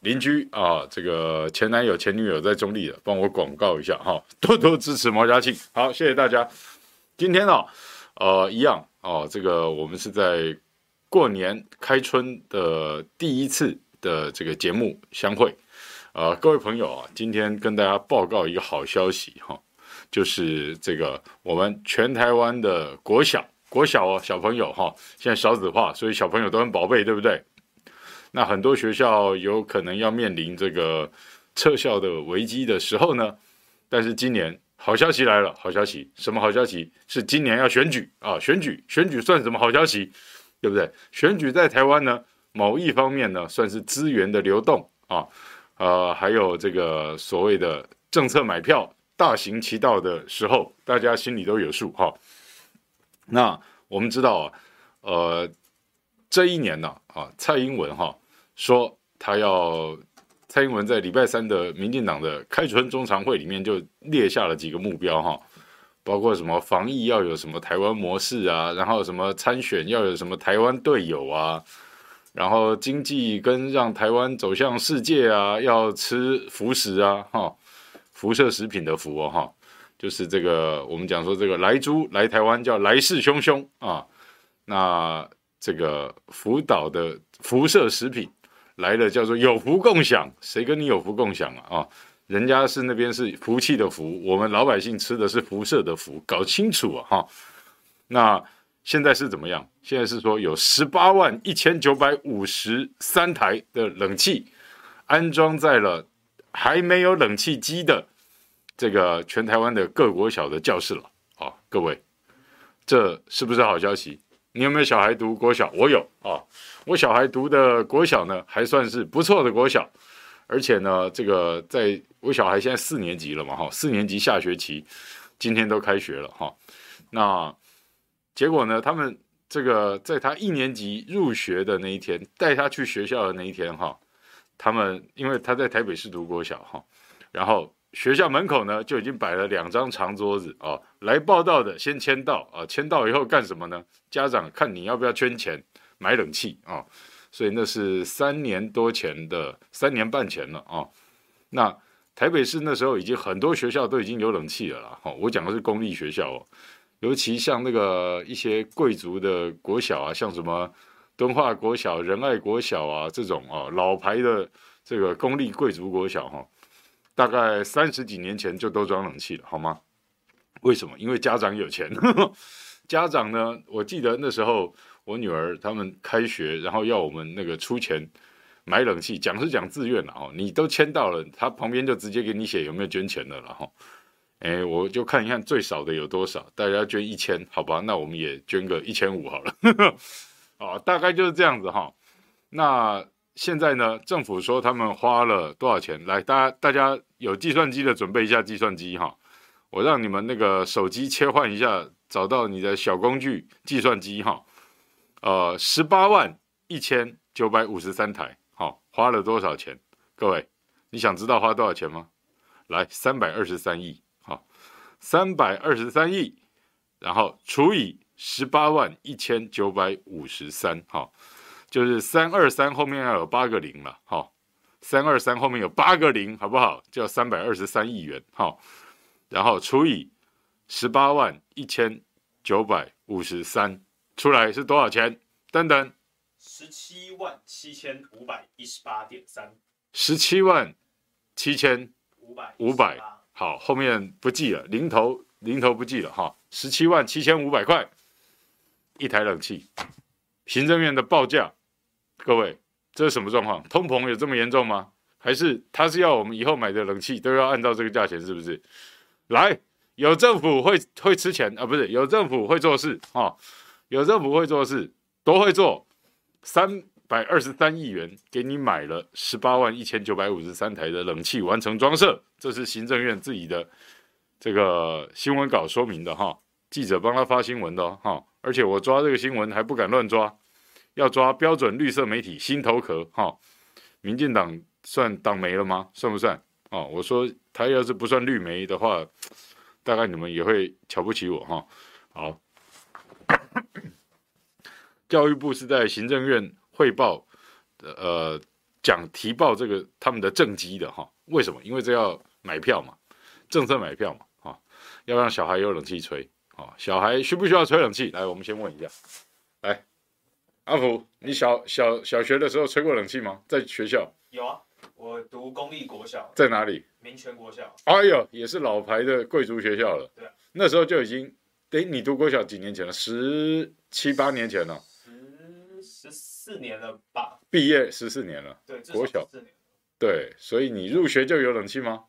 邻居啊，这个前男友前女友在中立的，帮我广告一下哈，多多支持毛家庆。好，谢谢大家。今天呢、呃，一样哦、啊，这个我们是在过年开春的第一次的这个节目相会。呃，各位朋友啊，今天跟大家报告一个好消息哈、就是这个我们全台湾的国小国小哦小朋友哈、现在少子化，所以小朋友都很宝贝，对不对？那很多学校有可能要面临这个撤校的危机的时候呢，但是今年好消息来了，好消息，什么好消息？是今年要选举啊，选举，选举算什么好消息？对不对？选举在台湾呢，某一方面呢，算是资源的流动啊，呃，还有这个所谓的政策买票大行其道的时候，大家心里都有数哈。那我们知道啊，呃，这一年呢，啊，蔡英文哈。说他要蔡英文在礼拜三的民进党的开春中常会里面就列下了几个目标哈，包括什么防疫要有什么台湾模式啊，然后什么参选要有什么台湾队友啊，然后经济跟让台湾走向世界啊，要吃辐食啊哈，辐射食品的辐哦哈，就是这个我们讲说这个莱猪来台湾叫来势汹汹啊，那这个福岛的辐射食品。来了叫做有福共享，谁跟你有福共享啊？啊，人家是那边是福气的福，我们老百姓吃的是辐射的福，搞清楚啊！哈，那现在是怎么样？现在是说有十八万一千九百五十三台的冷气安装在了还没有冷气机的这个全台湾的各国小的教室了啊！各位，这是不是好消息？你有没有小孩读国小？我有啊。我小孩读的国小呢，还算是不错的国小，而且呢，这个在我小孩现在四年级了嘛，哈，四年级下学期今天都开学了，哈，那结果呢，他们这个在他一年级入学的那一天，带他去学校的那一天，哈，他们因为他在台北市读国小，哈，然后学校门口呢就已经摆了两张长桌子啊，来报到的先签到啊，签到以后干什么呢？家长看你要不要捐钱。买冷气啊、所以那是三年多前的，三年半前了啊、那台北市那时候已经很多学校都已经有冷气了啦。哈、我讲的是公立学校哦，尤其像那个一些贵族的国小啊，像什么敦化国小、仁爱国小啊这种啊、老牌的这个公立贵族国小哈、大概三十几年前就都装冷气了，好吗？为什么？因为家长有钱。家长呢，我记得那时候。我女儿他们开学，然后要我们那个出钱买冷气，讲是讲自愿了哦，你都签到了，他旁边就直接给你写有没有捐钱的了哈。哎，我就看一看最少的有多少，大家捐一千，好吧，那我们也捐个一千五好了，啊，大概就是这样子哈。那现在呢，政府说他们花了多少钱？来，大家大家有计算机的准备一下计算机哈，我让你们那个手机切换一下，找到你的小工具计算机哈。呃，十八万一千九百五十三台，好、花了多少钱？各位，你想知道花多少钱吗？来，三百二十三亿，好、三百二十三亿，然后除以十八万一千九百五十三，好，就是三二三后面要有八个零了，好、三二三后面有八个零，好不好？叫三百二十三亿元，好、哦，然后除以十八万一千九百五十三。出来是多少钱？等等，十七万七千五百一十八点三，十七万七千五百五百，好，后面不记了，零头零头不记了哈，十七万七千五百块一台冷气，行政院的报价，各位，这是什么状况？通膨有这么严重吗？还是他是要我们以后买的冷气都要按照这个价钱，是不是？来，有政府会会吃钱啊，不是，有政府会做事哈。有政府会做事，都会做，三百二十三亿元给你买了十八万一千九百五十三台的冷气完成装设，这是行政院自己的这个新闻稿说明的哈，记者帮他发新闻的哈，而且我抓这个新闻还不敢乱抓，要抓标准绿色媒体心头壳哈，民进党算党媒了吗？算不算？哦，我说他要是不算绿媒的话，大概你们也会瞧不起我哈，好。教育部是在行政院汇报，呃，讲提报这个他们的政绩的哈。为什么？因为这要买票嘛，政策买票嘛，哈，要让小孩有冷气吹，啊，小孩需不需要吹冷气？来，我们先问一下，来，阿福，你小小小学的时候吹过冷气吗？在学校？有啊，我读公立国小。在哪里？民权国小。哎呦，也是老牌的贵族学校了。对啊。那时候就已经，哎，你读国小几年前了？十七八年前了。十十四年了吧？毕业十四年了。对，国小四年。对，所以你入学就有冷气吗？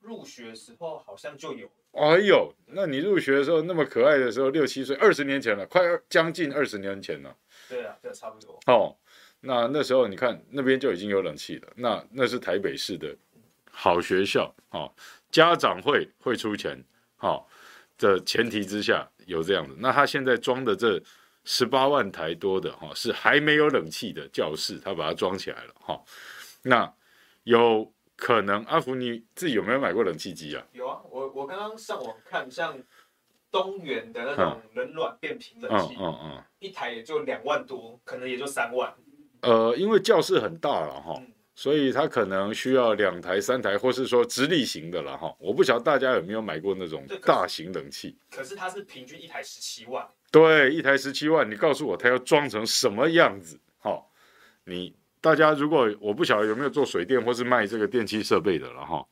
入学的时候好像就有。哎呦，那你入学的时候那么可爱的时候，六七岁，二十年前了，快将近二十年前了。对啊，对，差不多。哦，那那时候你看那边就已经有冷气了，那那是台北市的好学校哦，家长会会出钱，哦的前提之下有这样子。那他现在装的这十八万台多的哈、哦，是还没有冷气的教室，他把它装起来了哈、哦，那。有可能，阿福你自己有没有买过冷气机啊？有啊，我我刚刚上网看，像东元的那种冷暖变频冷气，嗯嗯嗯，一台也就两万多，可能也就三万。呃，因为教室很大了哈，嗯、所以它可能需要两台、三台，或是说直立型的了哈。我不晓得大家有没有买过那种大型冷气？可是它是平均一台十七万。对，一台十七万，你告诉我它要装成什么样子？好，你。大家如果我不晓得有没有做水电或是卖这个电器设备的了哈，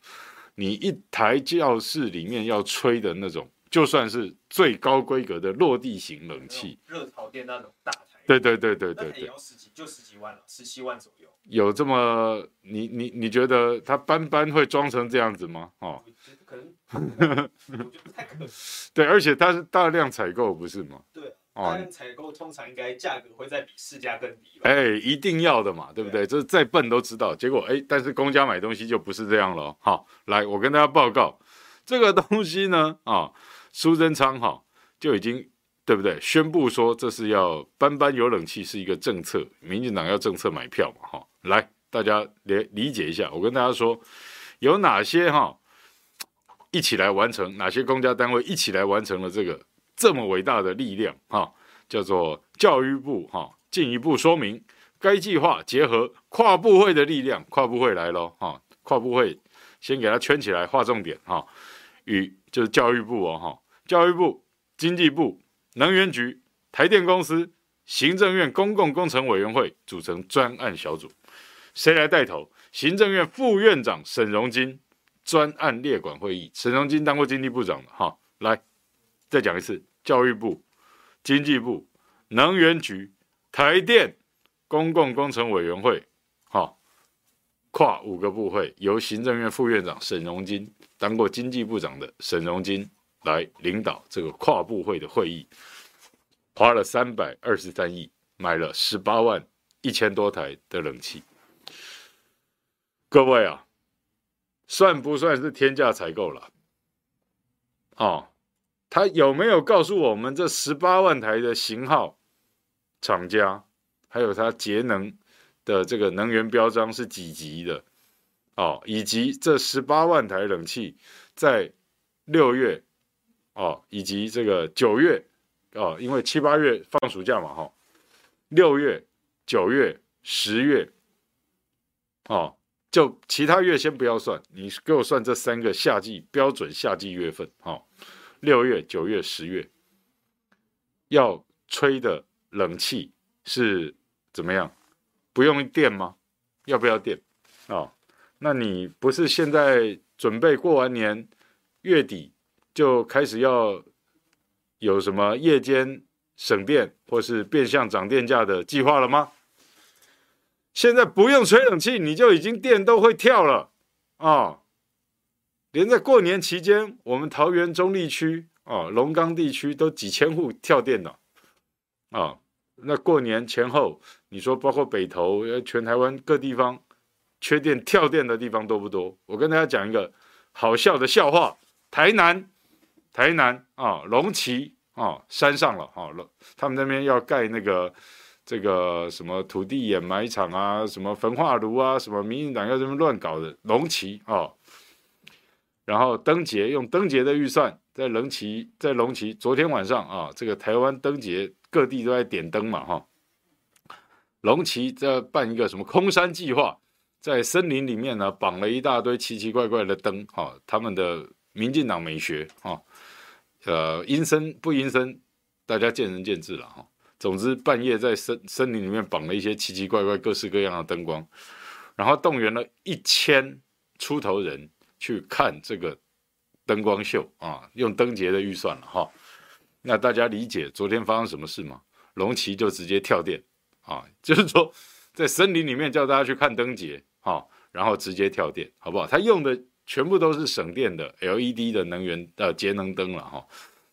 你一台教室里面要吹的那种，就算是最高规格的落地型冷气，热潮店那种大台，对对对对对对，也要十几，就十几万了，十七万左右。有这么你你你觉得它班班会装成这样子吗？哦，可能，我觉得不太可能。对，而且它是大量采购，不是吗？对。哦，采购通常应该价格会再比市价更低吧？哎，一定要的嘛，对不对？这再笨都知道。结果哎，但是公家买东西就不是这样了。好，来，我跟大家报告，这个东西呢，啊，苏贞昌哈就已经对不对？宣布说这是要班班有冷气是一个政策，民进党要政策买票嘛，哈。来，大家理理解一下，我跟大家说有哪些哈一起来完成，哪些公家单位一起来完成了这个。这么伟大的力量，哈，叫做教育部，哈，进一步说明该计划结合跨部会的力量，跨部会来喽，哈，跨部会先给它圈起来，划重点，哈，与就是教育部哦，哈，教育部、经济部、能源局、台电公司、行政院公共工程委员会组成专案小组，谁来带头？行政院副院长沈荣金，专案列管会议，沈荣金当过经济部长的，哈，来再讲一次。教育部、经济部、能源局、台电、公共工程委员会，好，跨五个部会，由行政院副院长沈荣金当过经济部长的沈荣金来领导这个跨部会的会议，花了三百二十三亿，买了十八万一千多台的冷气。各位啊，算不算是天价采购了？哦。他有没有告诉我们这十八万台的型号、厂家，还有它节能的这个能源标章是几级的？哦，以及这十八万台冷气在六月哦，以及这个九月哦，因为七八月放暑假嘛，哈，六月、九月、十月哦，就其他月先不要算，你给我算这三个夏季标准夏季月份，哦。六月、九月、十月要吹的冷气是怎么样？不用电吗？要不要电？哦，那你不是现在准备过完年月底就开始要有什么夜间省电或是变相涨电价的计划了吗？现在不用吹冷气，你就已经电都会跳了啊！连在过年期间，我们桃园中坜区啊、龙岗地区都几千户跳电了啊！那过年前后，你说包括北投，全台湾各地方缺电跳电的地方多不多？我跟大家讲一个好笑的笑话：台南，台南啊，龙崎啊，山上了啊，他们那边要盖那个这个什么土地掩埋场啊，什么焚化炉啊，什么民进党要这么乱搞的龙崎啊。然后灯节用灯节的预算，在龙旗，在龙旗，昨天晚上啊，这个台湾灯节各地都在点灯嘛，哈。龙旗在办一个什么空山计划，在森林里面呢绑了一大堆奇奇怪怪的灯，哈，他们的民进党美学，哈，呃，阴森不阴森，大家见仁见智了，哈。总之，半夜在森森林里面绑了一些奇奇怪怪、各式各样的灯光，然后动员了一千出头人去看这个灯光秀啊，用灯节的预算了哈。那大家理解昨天发生什么事吗？龙崎就直接跳电啊，就是说在森林里面叫大家去看灯节啊，然后直接跳电，好不好？他用的全部都是省电的 LED 的能源呃节能灯了哈，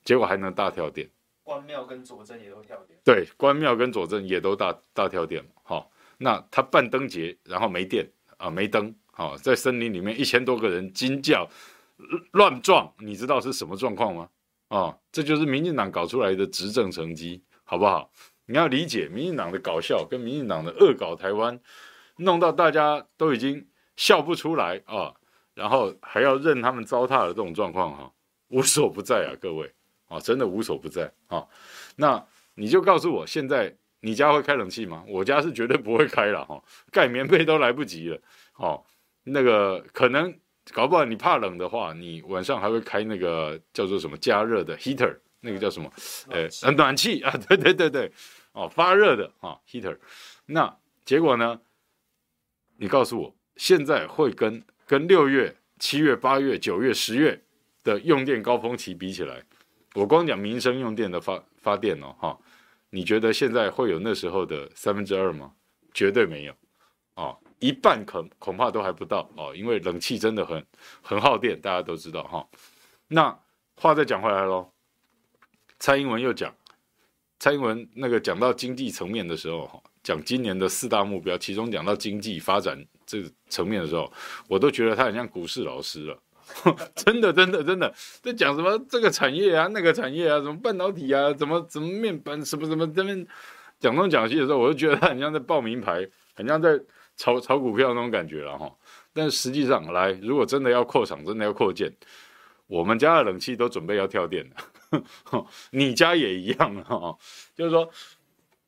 结果还能大跳电。关庙跟左镇也都跳电，对，关庙跟左镇也都大大跳电，哈，那他办灯节，然后没电啊，没灯，好，在森林里面一千多个人惊叫乱撞，你知道是什么状况吗？啊，这就是民进党搞出来的执政成绩，好不好？你要理解民进党的搞笑跟民进党的恶搞台湾，弄到大家都已经笑不出来啊，然后还要任他们糟蹋的这种状况哈，无所不在啊，各位。啊，真的无所不在啊！那你就告诉我，现在你家会开冷气吗？我家是绝对不会开了哈，盖棉被都来不及了。哦，那个可能搞不好你怕冷的话，你晚上还会开那个叫做什么加热的 heater，那个叫什么？呃，暖气啊，对对对对，哦，发热的啊 heater。那结果呢？你告诉我，现在会跟跟六月、七月、八月、九月、十月的用电高峰期比起来？我光讲民生用电的发发电哦，哈，你觉得现在会有那时候的三分之二吗？绝对没有，哦，一半恐恐怕都还不到哦，因为冷气真的很很耗电，大家都知道哈。那话再讲回来喽，蔡英文又讲，蔡英文那个讲到经济层面的时候，讲今年的四大目标，其中讲到经济发展这个层面的时候，我都觉得他很像股市老师了。真的，真的，真的，在讲什么这个产业啊，那个产业啊，什么半导体啊，怎么怎么面板，什么什么这边讲东讲西的时候，我就觉得他很像在报名牌，很像在炒炒股票那种感觉了哈。但实际上来，如果真的要扩厂，真的要扩建，我们家的冷气都准备要跳电了，你家也一样哈。就是说，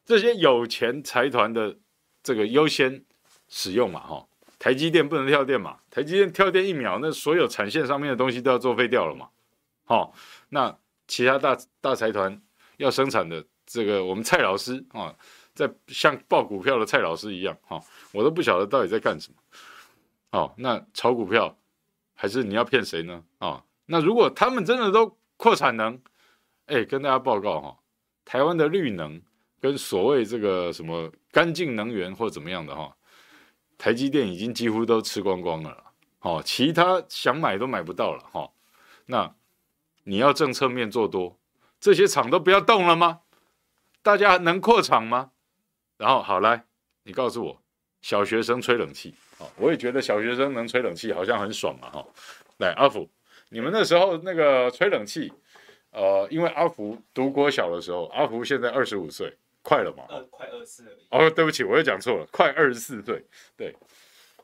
这些有钱财团的这个优先使用嘛哈。台积电不能跳电嘛？台积电跳电一秒，那所有产线上面的东西都要作废掉了嘛？好，那其他大大财团要生产的这个，我们蔡老师啊，在像报股票的蔡老师一样，哈，我都不晓得到底在干什么。哦，那炒股票还是你要骗谁呢？啊，那如果他们真的都扩产能，哎，跟大家报告哈，台湾的绿能跟所谓这个什么干净能源或怎么样的哈。台积电已经几乎都吃光光了，哦，其他想买都买不到了，哈。那你要政策面做多，这些厂都不要动了吗？大家能扩厂吗？然后好来，你告诉我，小学生吹冷气，哦，我也觉得小学生能吹冷气好像很爽嘛，哈。来，阿福，你们那时候那个吹冷气，呃，因为阿福读国小的时候，阿福现在二十五岁。快了嘛？呃，快二十四。哦，对不起，我又讲错了，快二十四岁。对，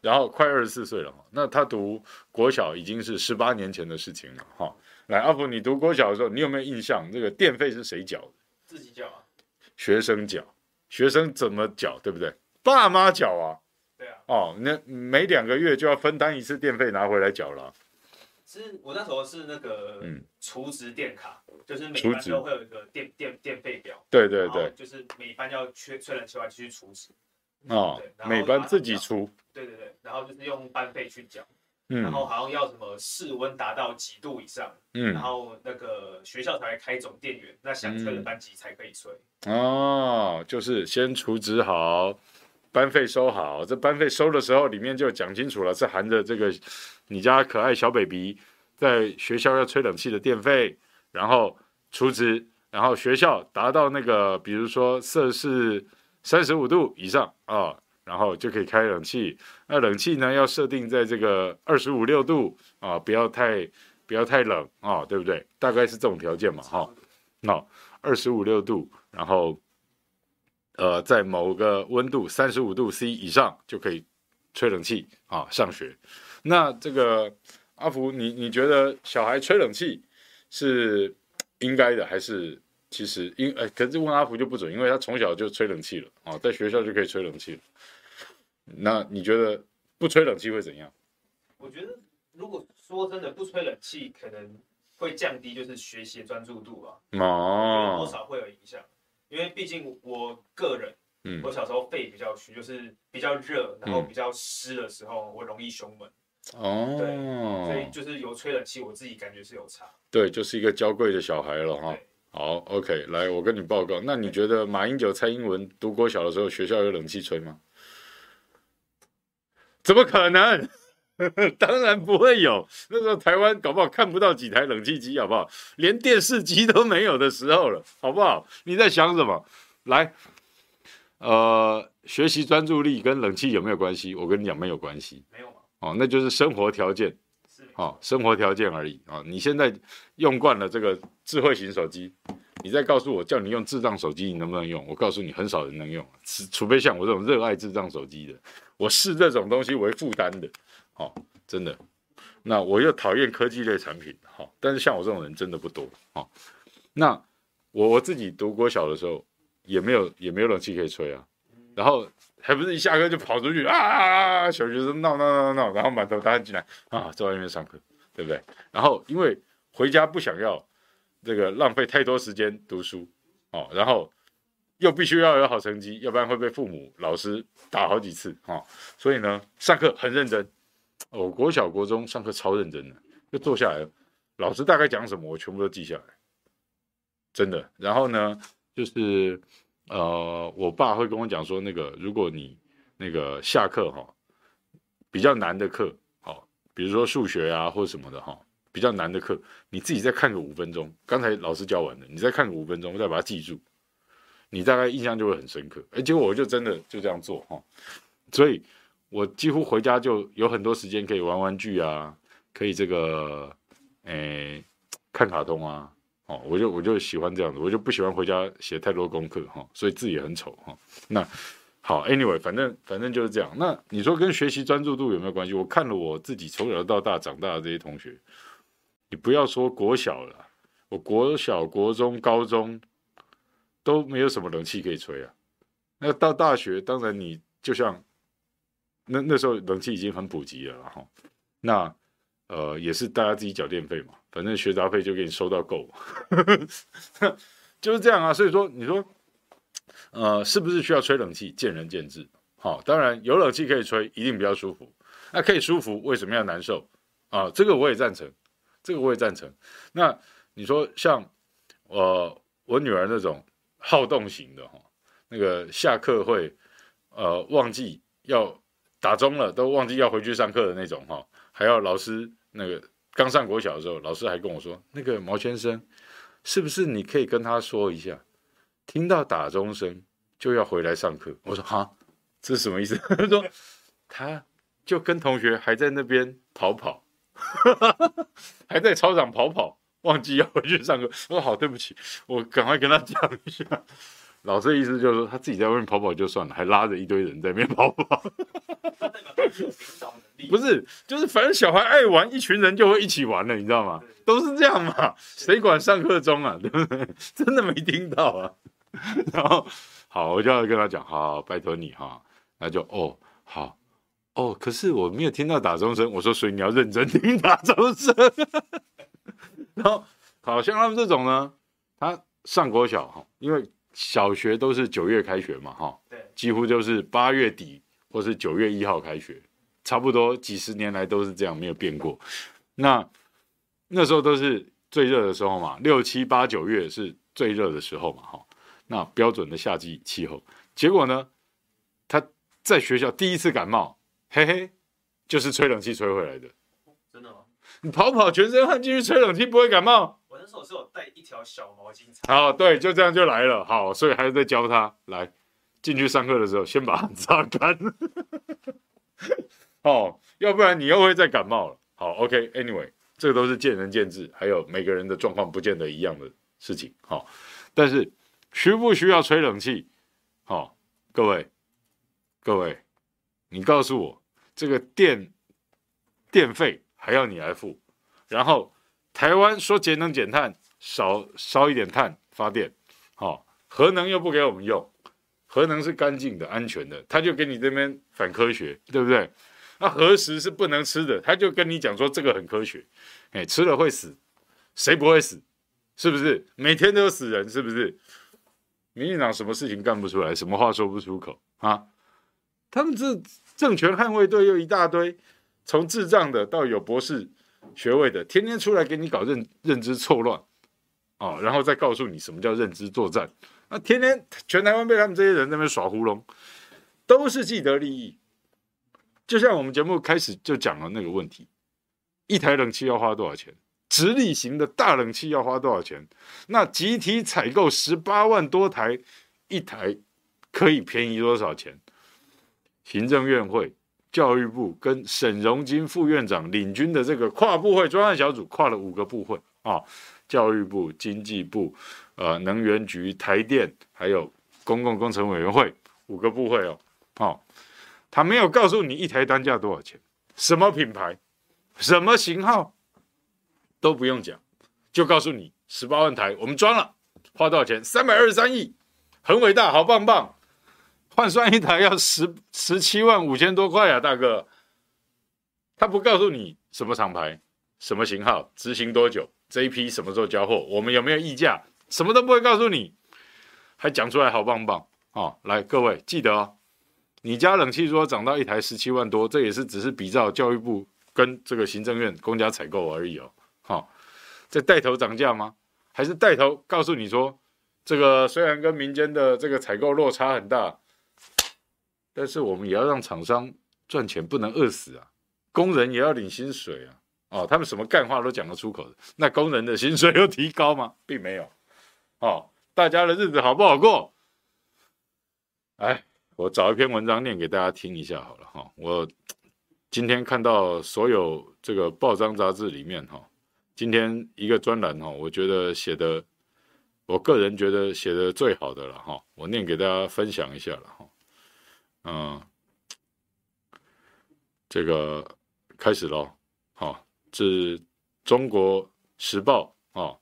然后快二十四岁了嘛。那他读国小已经是十八年前的事情了哈。来，阿福，你读国小的时候，你有没有印象？这个电费是谁缴的？自己缴啊。学生缴，学生怎么缴？对不对？爸妈缴啊。对啊。哦，那每两个月就要分担一次电费拿回来缴了。其实我那时候是那个储值电卡。嗯就是每班都会有一个电电电费表，对对对，就是每班要缺吹冷气完继续储值，哦，每班自己出，对对对，然后就是用班费去缴，嗯，然后好像要什么室温达到几度以上，嗯，然后那个学校才会开总电源，那想吹的班级才可以吹，哦，就是先储值好，班费收好，这班费收的时候里面就讲清楚了，是含着这个你家可爱小 baby 在学校要吹冷气的电费。然后储值，然后学校达到那个，比如说摄氏三十五度以上啊、哦，然后就可以开冷气。那冷气呢，要设定在这个二十五六度啊、不要太不要太冷啊、对不对？大概是这种条件嘛，哈、那二十五六度，然后呃，在某个温度三十五度 C 以上就可以吹冷气啊、上学。那这个阿福，你你觉得小孩吹冷气？是应该的，还是其实因哎，可是问阿福就不准，因为他从小就吹冷气了啊、在学校就可以吹冷气了。那你觉得不吹冷气会怎样？我觉得如果说真的不吹冷气，可能会降低就是学习专注度吧，哦，多少会有影响，因为毕竟我个人，嗯，我小时候肺比较虚，就是比较热，然后比较湿的时候，我容易胸闷。哦，对，所以就是有吹冷气，我自己感觉是有差。对，就是一个娇贵的小孩了哈。好，OK，来，我跟你报告。那你觉得马英九、蔡英文读国小的时候，学校有冷气吹吗？怎么可能？当然不会有。那时候台湾搞不好看不到几台冷气机，好不好？连电视机都没有的时候了，好不好？你在想什么？来，呃，学习专注力跟冷气有没有关系？我跟你讲，没有关系。没有。哦，那就是生活条件，哦，生活条件而已啊、哦！你现在用惯了这个智慧型手机，你再告诉我叫你用智障手机，你能不能用？我告诉你，很少人能用，除非像我这种热爱智障手机的，我视这种东西为负担的，哦，真的。那我又讨厌科技类产品，哈、哦，但是像我这种人真的不多，哦。那我我自己读国小的时候，也没有也没有冷气可以吹啊，然后。还不是一下课就跑出去啊，啊，啊！小学生闹闹闹闹，然后满头大汗进来啊，在外面上课，对不对？然后因为回家不想要这个浪费太多时间读书哦，然后又必须要有好成绩，要不然会被父母老师打好几次哦。所以呢，上课很认真。我、哦、国小国中上课超认真的，就坐下来，老师大概讲什么，我全部都记下来，真的。然后呢，就是。呃，我爸会跟我讲说，那个如果你那个下课哈，比较难的课，好，比如说数学啊或什么的哈，比较难的课，你自己再看个五分钟，刚才老师教完的，你再看个五分钟，再把它记住，你大概印象就会很深刻。哎，结果我就真的就这样做哈，所以我几乎回家就有很多时间可以玩玩具啊，可以这个，哎，看卡通啊。哦，我就我就喜欢这样子，我就不喜欢回家写太多功课哈，所以字也很丑哈。那好，anyway，反正反正就是这样。那你说跟学习专注度有没有关系？我看了我自己从小到大长大的这些同学，你不要说国小了，我国小、国中、高中都没有什么冷气可以吹啊。那到大学，当然你就像那那时候冷气已经很普及了哈。那呃，也是大家自己缴电费嘛。反正学杂费就给你收到够，就是这样啊。所以说，你说，呃，是不是需要吹冷气？见仁见智。好，当然有冷气可以吹，一定比较舒服。那可以舒服，为什么要难受啊？这个我也赞成，这个我也赞成。那你说像呃我女儿那种好动型的哈，那个下课会呃忘记要打钟了，都忘记要回去上课的那种哈，还要老师那个。刚上国小的时候，老师还跟我说：“那个毛先生，是不是你可以跟他说一下，听到打钟声就要回来上课？”我说：“哈，这是什么意思？” 他说：“他就跟同学还在那边跑跑，还在操场跑跑，忘记要回去上课。”我说：“好，对不起，我赶快跟他讲一下。”老师的意思就是说，他自己在外面跑跑就算了，还拉着一堆人在那边跑跑。不是，就是反正小孩爱玩，一群人就会一起玩了，你知道吗？都是这样嘛，谁管上课钟啊？对不对？真的没听到啊。然后好，我就要跟他讲，好，好，拜托你哈。那就哦，好哦，可是我没有听到打钟声。我说，所以你要认真听打钟声。然后好像他们这种呢，他上国小哈，因为小学都是九月开学嘛，哈，对，几乎就是八月底或是九月一号开学。差不多几十年来都是这样，没有变过。那那时候都是最热的时候嘛，六七八九月是最热的时候嘛，哈。那标准的夏季气候，结果呢，他在学校第一次感冒，嘿嘿，就是吹冷气吹回来的。真的吗？你跑跑全身汗继续吹冷气不会感冒？我那时候是有带一条小毛巾。好，对，就这样就来了。好，所以还是在教他来进去上课的时候，先把它擦干。哦，要不然你又会再感冒了。好，OK，Anyway，这个都是见仁见智，还有每个人的状况不见得一样的事情。好，但是需不需要吹冷气？好，各位，各位，你告诉我，这个电电费还要你来付，然后台湾说节能减碳，少烧一点碳发电，好，核能又不给我们用，核能是干净的、安全的，他就给你这边反科学，对不对？那核食是不能吃的，他就跟你讲说这个很科学，哎，吃了会死，谁不会死？是不是？每天都有死人，是不是？民进党什么事情干不出来，什么话说不出口啊？他们这政权捍卫队又一大堆，从智障的到有博士学位的，天天出来给你搞认认知错乱，哦，然后再告诉你什么叫认知作战。那天天全台湾被他们这些人在那边耍糊弄，都是既得利益。就像我们节目开始就讲了那个问题，一台冷气要花多少钱？直立型的大冷气要花多少钱？那集体采购十八万多台，一台可以便宜多少钱？行政院会、教育部跟沈荣金副院长领军的这个跨部会专案小组，跨了五个部会啊，教育部、经济部、呃能源局、台电，还有公共工程委员会五个部会哦，哦，他没有告诉你一台单价多少钱，什么品牌，什么型号。都不用讲，就告诉你十八万台我们装了，花多少钱？三百二十三亿，很伟大，好棒棒。换算一台要十十七万五千多块啊，大哥。他不告诉你什么厂牌、什么型号、执行多久、这一批什么时候交货，我们有没有议价，什么都不会告诉你，还讲出来好棒棒哦。来，各位记得哦，你家冷气如果涨到一台十七万多，这也是只是比照教育部跟这个行政院公家采购而已哦。好、哦，在带头涨价吗？还是带头告诉你说，这个虽然跟民间的这个采购落差很大，但是我们也要让厂商赚钱，不能饿死啊！工人也要领薪水啊！哦，他们什么干话都讲得出口的，那工人的薪水有提高吗？并没有。哦，大家的日子好不好过？哎，我找一篇文章念给大家听一下好了哈、哦。我今天看到所有这个报章杂志里面哈。哦今天一个专栏哈，我觉得写的，我个人觉得写的最好的了哈，我念给大家分享一下了哈，嗯，这个开始喽，好，是中国时报啊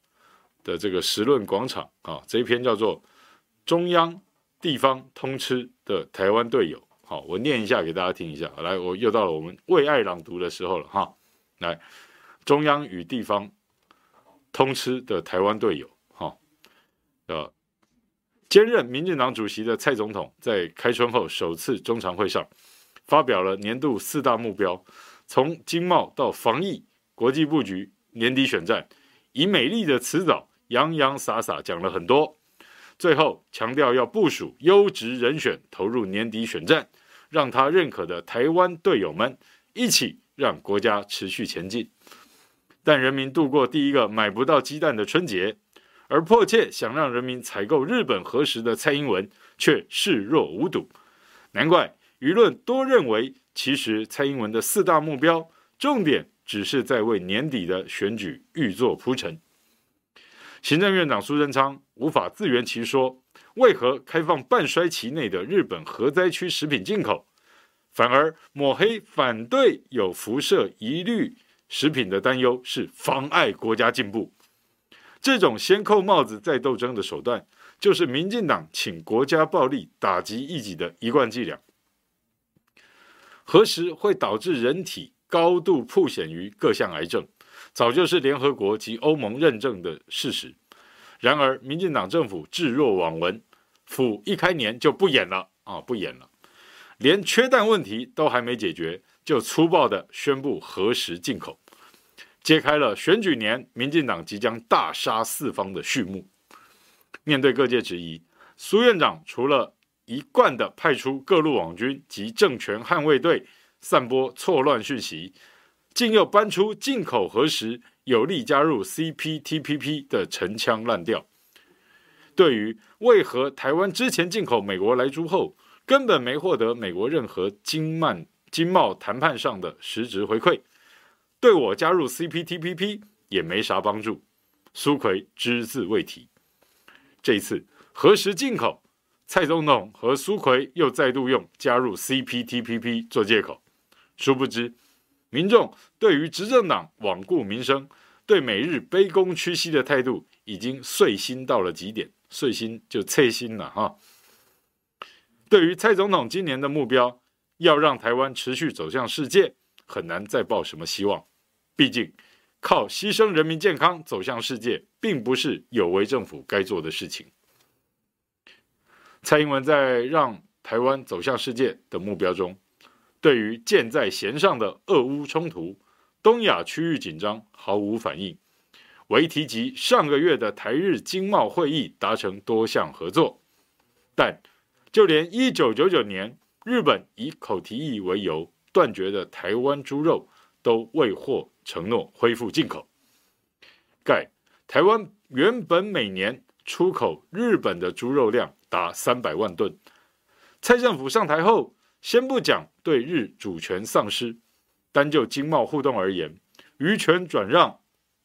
的这个时论广场啊，这一篇叫做《中央地方通吃的台湾队友》，好，我念一下给大家听一下，来，我又到了我们为爱朗读的时候了哈，来。中央与地方通吃的台湾队友，哈，呃，兼任民进党主席的蔡总统在开春后首次中常会上，发表了年度四大目标，从经贸到防疫、国际布局、年底选战，以美丽的辞藻洋洋洒洒讲了很多，最后强调要部署优质人选投入年底选战，让他认可的台湾队友们一起让国家持续前进。但人民度过第一个买不到鸡蛋的春节，而迫切想让人民采购日本核食的蔡英文却视若无睹，难怪舆论多认为，其实蔡英文的四大目标重点只是在为年底的选举预做铺陈。行政院长苏贞昌无法自圆其说，为何开放半衰期内的日本核灾区食品进口，反而抹黑反对有辐射疑虑。食品的担忧是妨碍国家进步，这种先扣帽子再斗争的手段，就是民进党请国家暴力打击异己的一贯伎俩。核食会导致人体高度曝险于各项癌症，早就是联合国及欧盟认证的事实。然而，民进党政府置若罔闻，府一开年就不演了啊，不演了，连缺蛋问题都还没解决，就粗暴地宣布核食进口。揭开了选举年民进党即将大杀四方的序幕。面对各界质疑，苏院长除了一贯的派出各路网军及政权捍卫队散播错乱讯息，竟又搬出进口核实有利加入 CPTPP 的陈腔滥调。对于为何台湾之前进口美国莱猪后，根本没获得美国任何经贸经贸谈判上的实质回馈。对我加入 CPTPP 也没啥帮助，苏奎只字未提。这一次何时进口，蔡总统和苏奎又再度用加入 CPTPP 做借口。殊不知，民众对于执政党罔顾民生、对美日卑躬屈膝的态度，已经碎心到了极点。碎心就碎心了哈。对于蔡总统今年的目标，要让台湾持续走向世界，很难再抱什么希望。毕竟，靠牺牲人民健康走向世界，并不是有为政府该做的事情。蔡英文在让台湾走向世界的目标中，对于箭在弦上的俄乌冲突、东亚区域紧张毫无反应，唯提及上个月的台日经贸会议达成多项合作，但就连一九九九年日本以口蹄疫为由断绝的台湾猪肉，都未获承诺恢复进口。盖台湾原本每年出口日本的猪肉量达三百万吨。蔡政府上台后，先不讲对日主权丧失，单就经贸互动而言，渔权转让、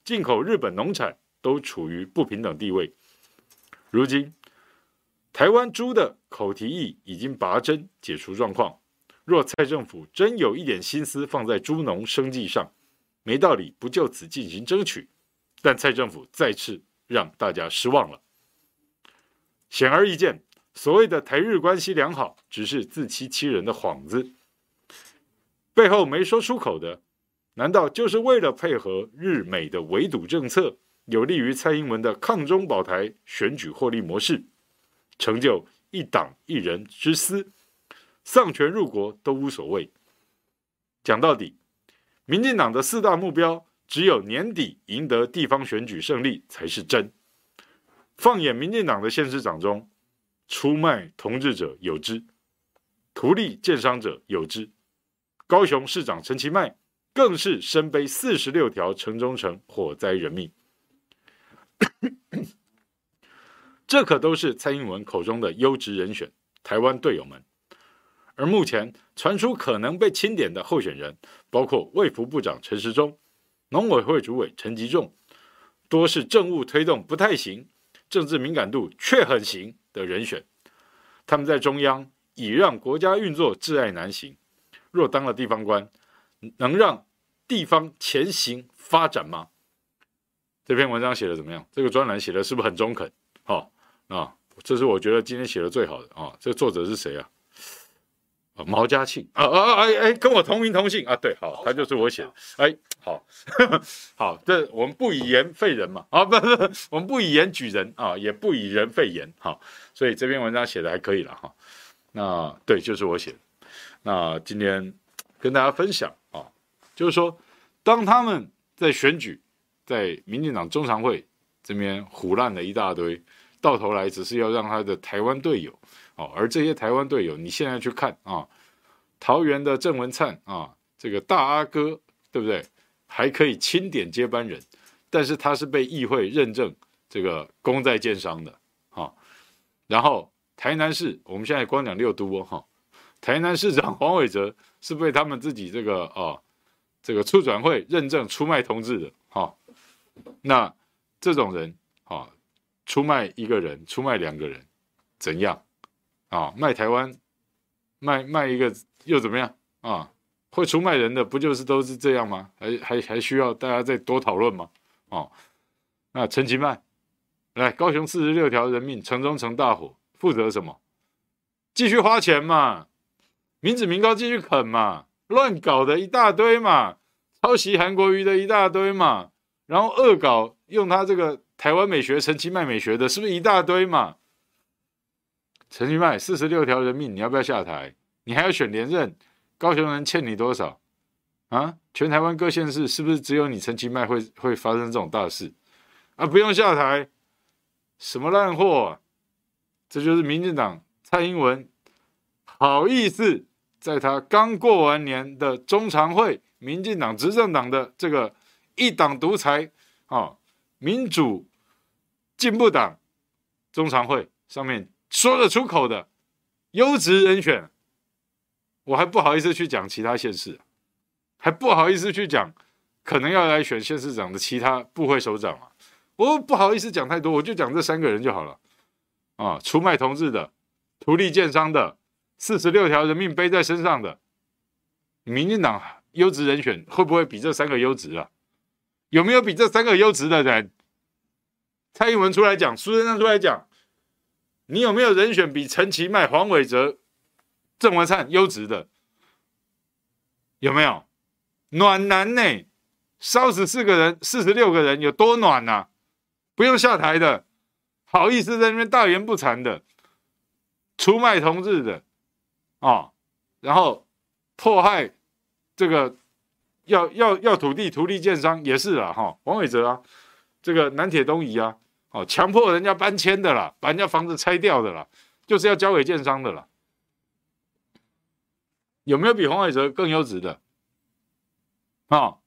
进口日本农产都处于不平等地位。如今，台湾猪的口蹄疫已经拔针解除状况，若蔡政府真有一点心思放在猪农生计上，没道理不就此进行争取。但蔡政府再次让大家失望了。显而易见。所谓的台日关系良好，只是自欺欺人的幌子。背后没说出口的，难道就是为了配合日美的围堵政策，有利于蔡英文的抗中保台选举获利模式，成就一党一人之私，丧权入国都无所谓。讲到底，民进党的四大目标，只有年底赢得地方选举胜利才是真。放眼民进党的县市长中，出卖同志者有之，图利建商者有之。高雄市长陈其迈更是身背四十六条城中城火灾人命，这可都是蔡英文口中的优质人选，台湾队友们。而目前传出可能被清点的候选人，包括卫福部长陈时中、农委会主委陈吉仲，多是政务推动不太行，政治敏感度却很行。的人选，他们在中央已让国家运作挚爱难行。若当了地方官，能让地方前行发展吗？这篇文章写的怎么样？这个专栏写的是不是很中肯？好、哦、啊，这是我觉得今天写的最好的啊。这个作者是谁啊？毛家庆。啊啊哎哎，跟我同名同姓。啊，对，好，他就是我写。的，哎，好，呵 呵好，这我们不以言废人嘛，啊，不不，我们不以言举人。啊，也不以人废言，好，所以这篇文章写的还可以了哈，那对，就是我写。的，那今天跟大家分享啊，就是说，当他们在选举，在民进党中常会这边胡乱了一大堆，到头来只是要让他的台湾队友。哦，而这些台湾队友，你现在去看啊，桃园的郑文灿啊，这个大阿哥，对不对？还可以钦点接班人，但是他是被议会认证这个功在建商的，哈。然后台南市，我们现在光讲六都哦，哈，台南市长黄伟哲是被他们自己这个哦，这个促转会认证出卖同志的，哈。那这种人啊，出卖一个人，出卖两个人，怎样？啊，卖台湾，卖卖一个又怎么样啊？会出卖人的不就是都是这样吗？还还还需要大家再多讨论吗？哦，那陈其迈来高雄四十六条人命城中城大火，负责什么？继续花钱嘛，民脂民膏继续啃嘛，乱搞的一大堆嘛，抄袭韩国瑜的一大堆嘛，然后恶搞用他这个台湾美学陈其迈美学的，是不是一大堆嘛？陈其迈四十六条人命，你要不要下台？你还要选连任？高雄人欠你多少啊？全台湾各县市是不是只有你陈其迈会会发生这种大事啊？不用下台，什么烂货啊？这就是民进党蔡英文好意思在他刚过完年的中常会，民进党执政党的这个一党独裁啊，民主进步党中常会上面。说得出口的优质人选，我还不好意思去讲其他县市，还不好意思去讲可能要来选县市长的其他部会首长啊，我不好意思讲太多，我就讲这三个人就好了啊，出卖同志的、图利建商的、四十六条人命背在身上的，民进党优质人选会不会比这三个优质啊？有没有比这三个优质的人？蔡英文出来讲，苏贞昌出来讲。你有没有人选比陈其迈、黄伟哲、郑文灿优质的？有没有？暖男呢？烧死四个人，四十六个人，有多暖呐、啊？不用下台的，好意思在那边大言不惭的，出卖同志的，啊、然后迫害这个要要要土地土地建商也是啊，哈、哦，王伟哲啊，这个南铁东移啊，哦，强迫人家搬迁的啦，把人家房子拆掉的啦，就是要交给建商的啦。有没有比黄伟哲更优质的？啊、哦？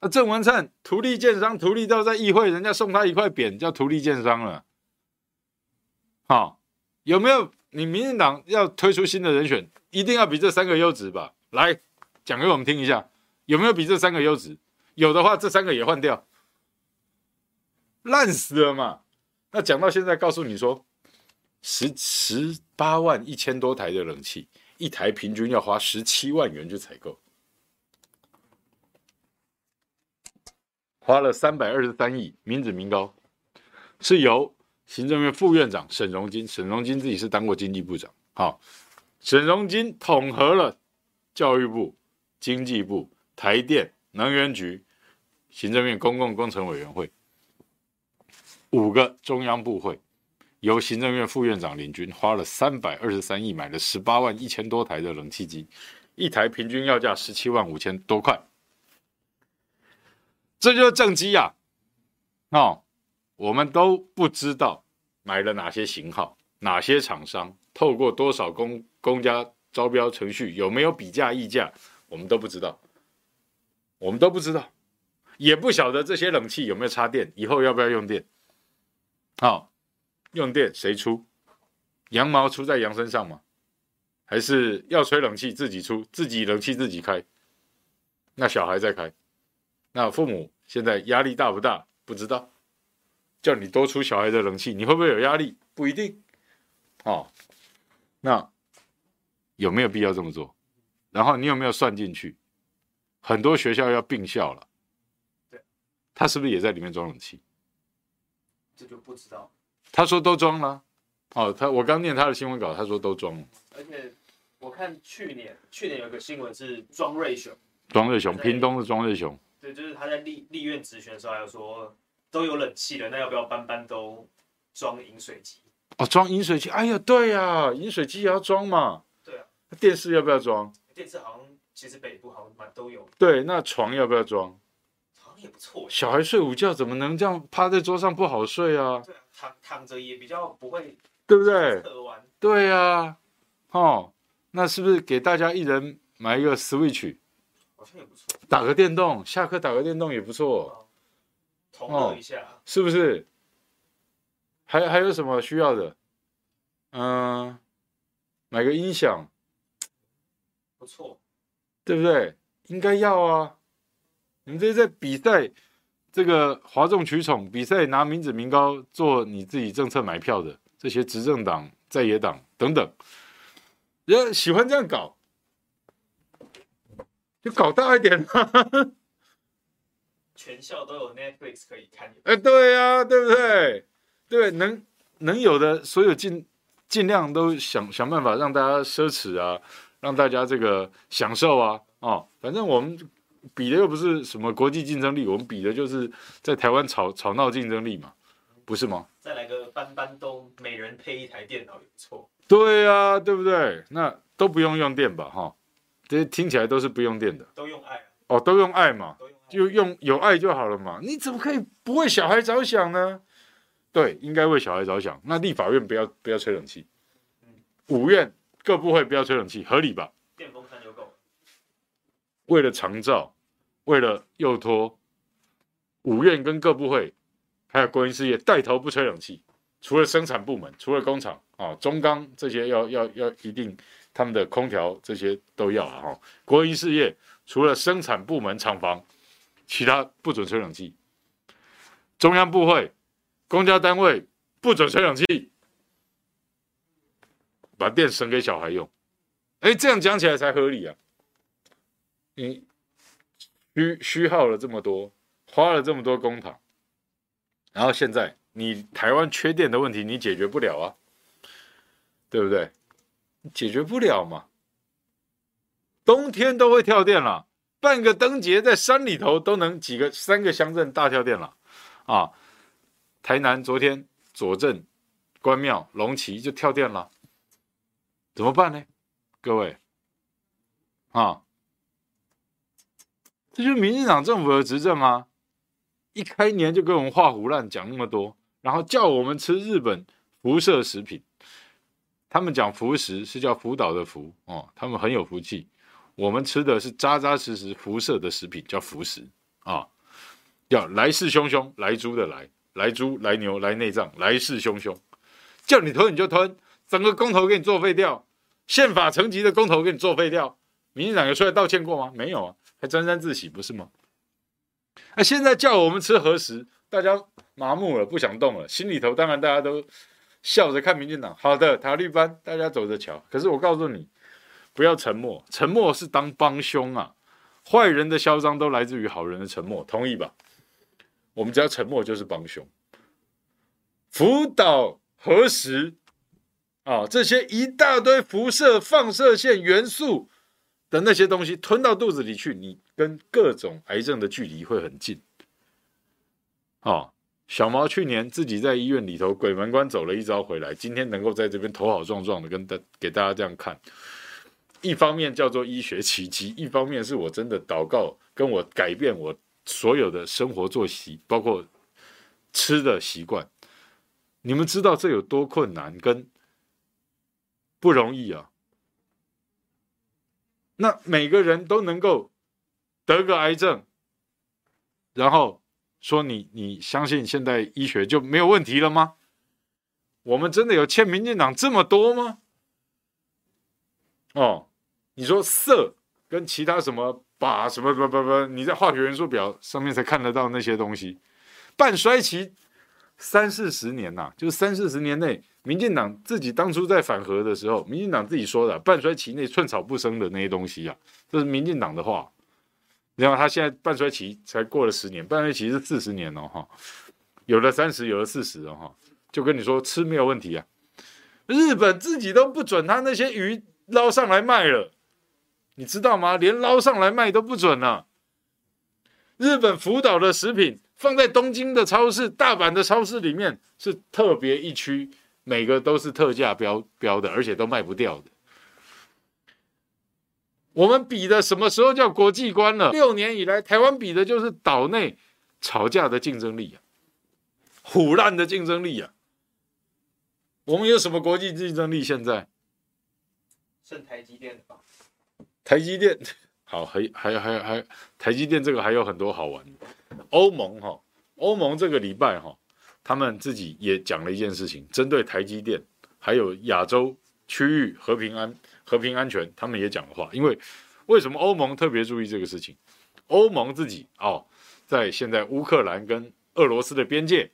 那郑文灿图利建商，图利到在议会，人家送他一块匾，叫图利建商了。好、哦，有没有？你民进党要推出新的人选，一定要比这三个优质吧？来讲给我们听一下，有没有比这三个优质？有的话，这三个也换掉，烂死了嘛。那讲到现在，告诉你说，十十八万一千多台的冷气，一台平均要花十七万元去采购。花了三百二十三亿，民脂民膏，是由行政院副院长沈荣金，沈荣金自己是当过经济部长，好，沈荣金统合了教育部、经济部、台电、能源局、行政院公共工程委员会五个中央部会，由行政院副院长领军，花了三百二十三亿，买了十八万一千多台的冷气机，一台平均要价十七万五千多块。这就是政绩呀！哦，我们都不知道买了哪些型号，哪些厂商透过多少公公家招标程序，有没有比价议价，我们都不知道，我们都不知道，也不晓得这些冷气有没有插电，以后要不要用电？好、用电谁出？羊毛出在羊身上吗？还是要吹冷气自己出，自己冷气自己开？那小孩在开，那父母？现在压力大不大？不知道，叫你多出小孩的冷气，你会不会有压力？不一定。哦，那有没有必要这么做？然后你有没有算进去？很多学校要并校了，他是不是也在里面装冷气？这就不知道。他说都装了。哦，他我刚念他的新闻稿，他说都装了。而且我看去年，去年有个新闻是庄瑞雄，庄瑞雄，屏东的庄瑞雄。对，就是他在立立院质询的时候，还有说都有冷气了，那要不要班班都装饮水机？哦，装饮水机，哎呀，对呀、啊，饮水机也要装嘛。对啊。电视要不要装？电视好像其实北部好像蛮都有。对，那床要不要装？床也不错。小孩睡午觉怎么能这样趴在桌上不好睡啊？对啊，躺躺着也比较不会，对不对？对呀、啊，哦，那是不是给大家一人买一个 Switch？打个电动，下课打个电动也不错，同乐一下、哦，是不是？还还有什么需要的？嗯、呃，买个音响，不错，对不对？应该要啊！你们这些在比赛，这个哗众取宠，比赛拿民脂民膏做你自己政策买票的这些执政党、在野党等等，人喜欢这样搞。就搞大一点全校都有 Netflix 可以看。哎、欸，对呀、啊，对不对？对，能能有的所有尽尽量都想想办法让大家奢侈啊，让大家这个享受啊，哦，反正我们比的又不是什么国际竞争力，我们比的就是在台湾吵吵闹竞争力嘛，不是吗？再来个班班都每人配一台电脑也不错。对呀、啊，对不对？那都不用用电吧，哈、哦。这些听起来都是不用电的，都用爱、啊、哦，都用爱嘛，就用有爱就好了嘛。你怎么可以不为小孩着想呢？对，应该为小孩着想。那立法院不要不要吹冷气，五院各部会不要吹冷气，合理吧？电风扇就够了。为了长照，为了幼托，五院跟各部会还有国营事业带头不吹冷气。除了生产部门，除了工厂啊、哦，中钢这些要要要一定。他们的空调这些都要啊！哈，国营事业除了生产部门厂房，其他不准吹冷气。中央部会、公家单位不准吹冷气，把电省给小孩用。哎，这样讲起来才合理啊！你虚虚耗了这么多，花了这么多公帑，然后现在你台湾缺电的问题你解决不了啊，对不对？解决不了嘛？冬天都会跳电了，办个灯节在山里头都能几个三个乡镇大跳电了啊！台南昨天左镇、关庙、龙崎就跳电了，怎么办呢？各位啊，这就是民进党政府的执政啊！一开年就跟我们画虎烂，讲那么多，然后叫我们吃日本辐射食品。他们讲福食是叫福岛的福哦，他们很有福气。我们吃的是扎扎实实辐射的食品，叫福食啊。叫来势汹汹，来猪的来，来猪来牛来内脏，来势汹汹，叫你吞你就吞，整个公投给你作废掉，宪法层级的公投给你作废掉。民进党有出来道歉过吗？没有啊，还沾沾自喜不是吗？那、现在叫我们吃核食，大家麻木了，不想动了，心里头当然大家都笑着看民进党。好的，塔利班，大家走着瞧。可是我告诉你，不要沉默，沉默是当帮凶啊！坏人的嚣张都来自于好人的沉默，同意吧？我们只要沉默就是帮凶。福岛核食啊，这些一大堆辐射放射线元素。等那些东西吞到肚子里去，你跟各种癌症的距离会很近。哦，小毛去年自己在医院里头鬼门关走了一遭回来，今天能够在这边头好壮壮的跟大给大家这样看，一方面叫做医学奇迹，一方面是我真的祷告，跟我改变我所有的生活作息，包括吃的习惯。你们知道这有多困难跟不容易啊！那每个人都能够得个癌症，然后说你你相信现代医学就没有问题了吗？我们真的有欠民进党这么多吗？哦，你说色跟其他什么把什么不不不，你在化学元素表上面才看得到那些东西，半衰期三四十年呐、就是三四十年内。民进党自己当初在反核的时候，民进党自己说的“半衰期内寸草不生”的那些东西啊，这是民进党的话。然后他现在半衰期才过了十年，半衰期是四十年哦，哈，有了三十，有了四十哦，哈，就跟你说吃没有问题啊。日本自己都不准他那些鱼捞上来卖了，你知道吗？连捞上来卖都不准了。日本福岛的食品放在东京的超市、大阪的超市里面是特别一区。每个都是特价标标的，而且都卖不掉的。我们比的什么时候叫国际观了？六年以来，台湾比的就是岛内吵架的竞争力啊，虎烂的竞争力啊。我们有什么国际竞争力？现在剩台积电吧。台积电 好，还还还还台积电这个还有很多好玩的。欧盟哈，欧盟这个礼拜哈。他们自己也讲了一件事情，针对台积电还有亚洲区域和平安和平安全，他们也讲了话。因为为什么欧盟特别注意这个事情？欧盟自己哦，在现在乌克兰跟俄罗斯的边界，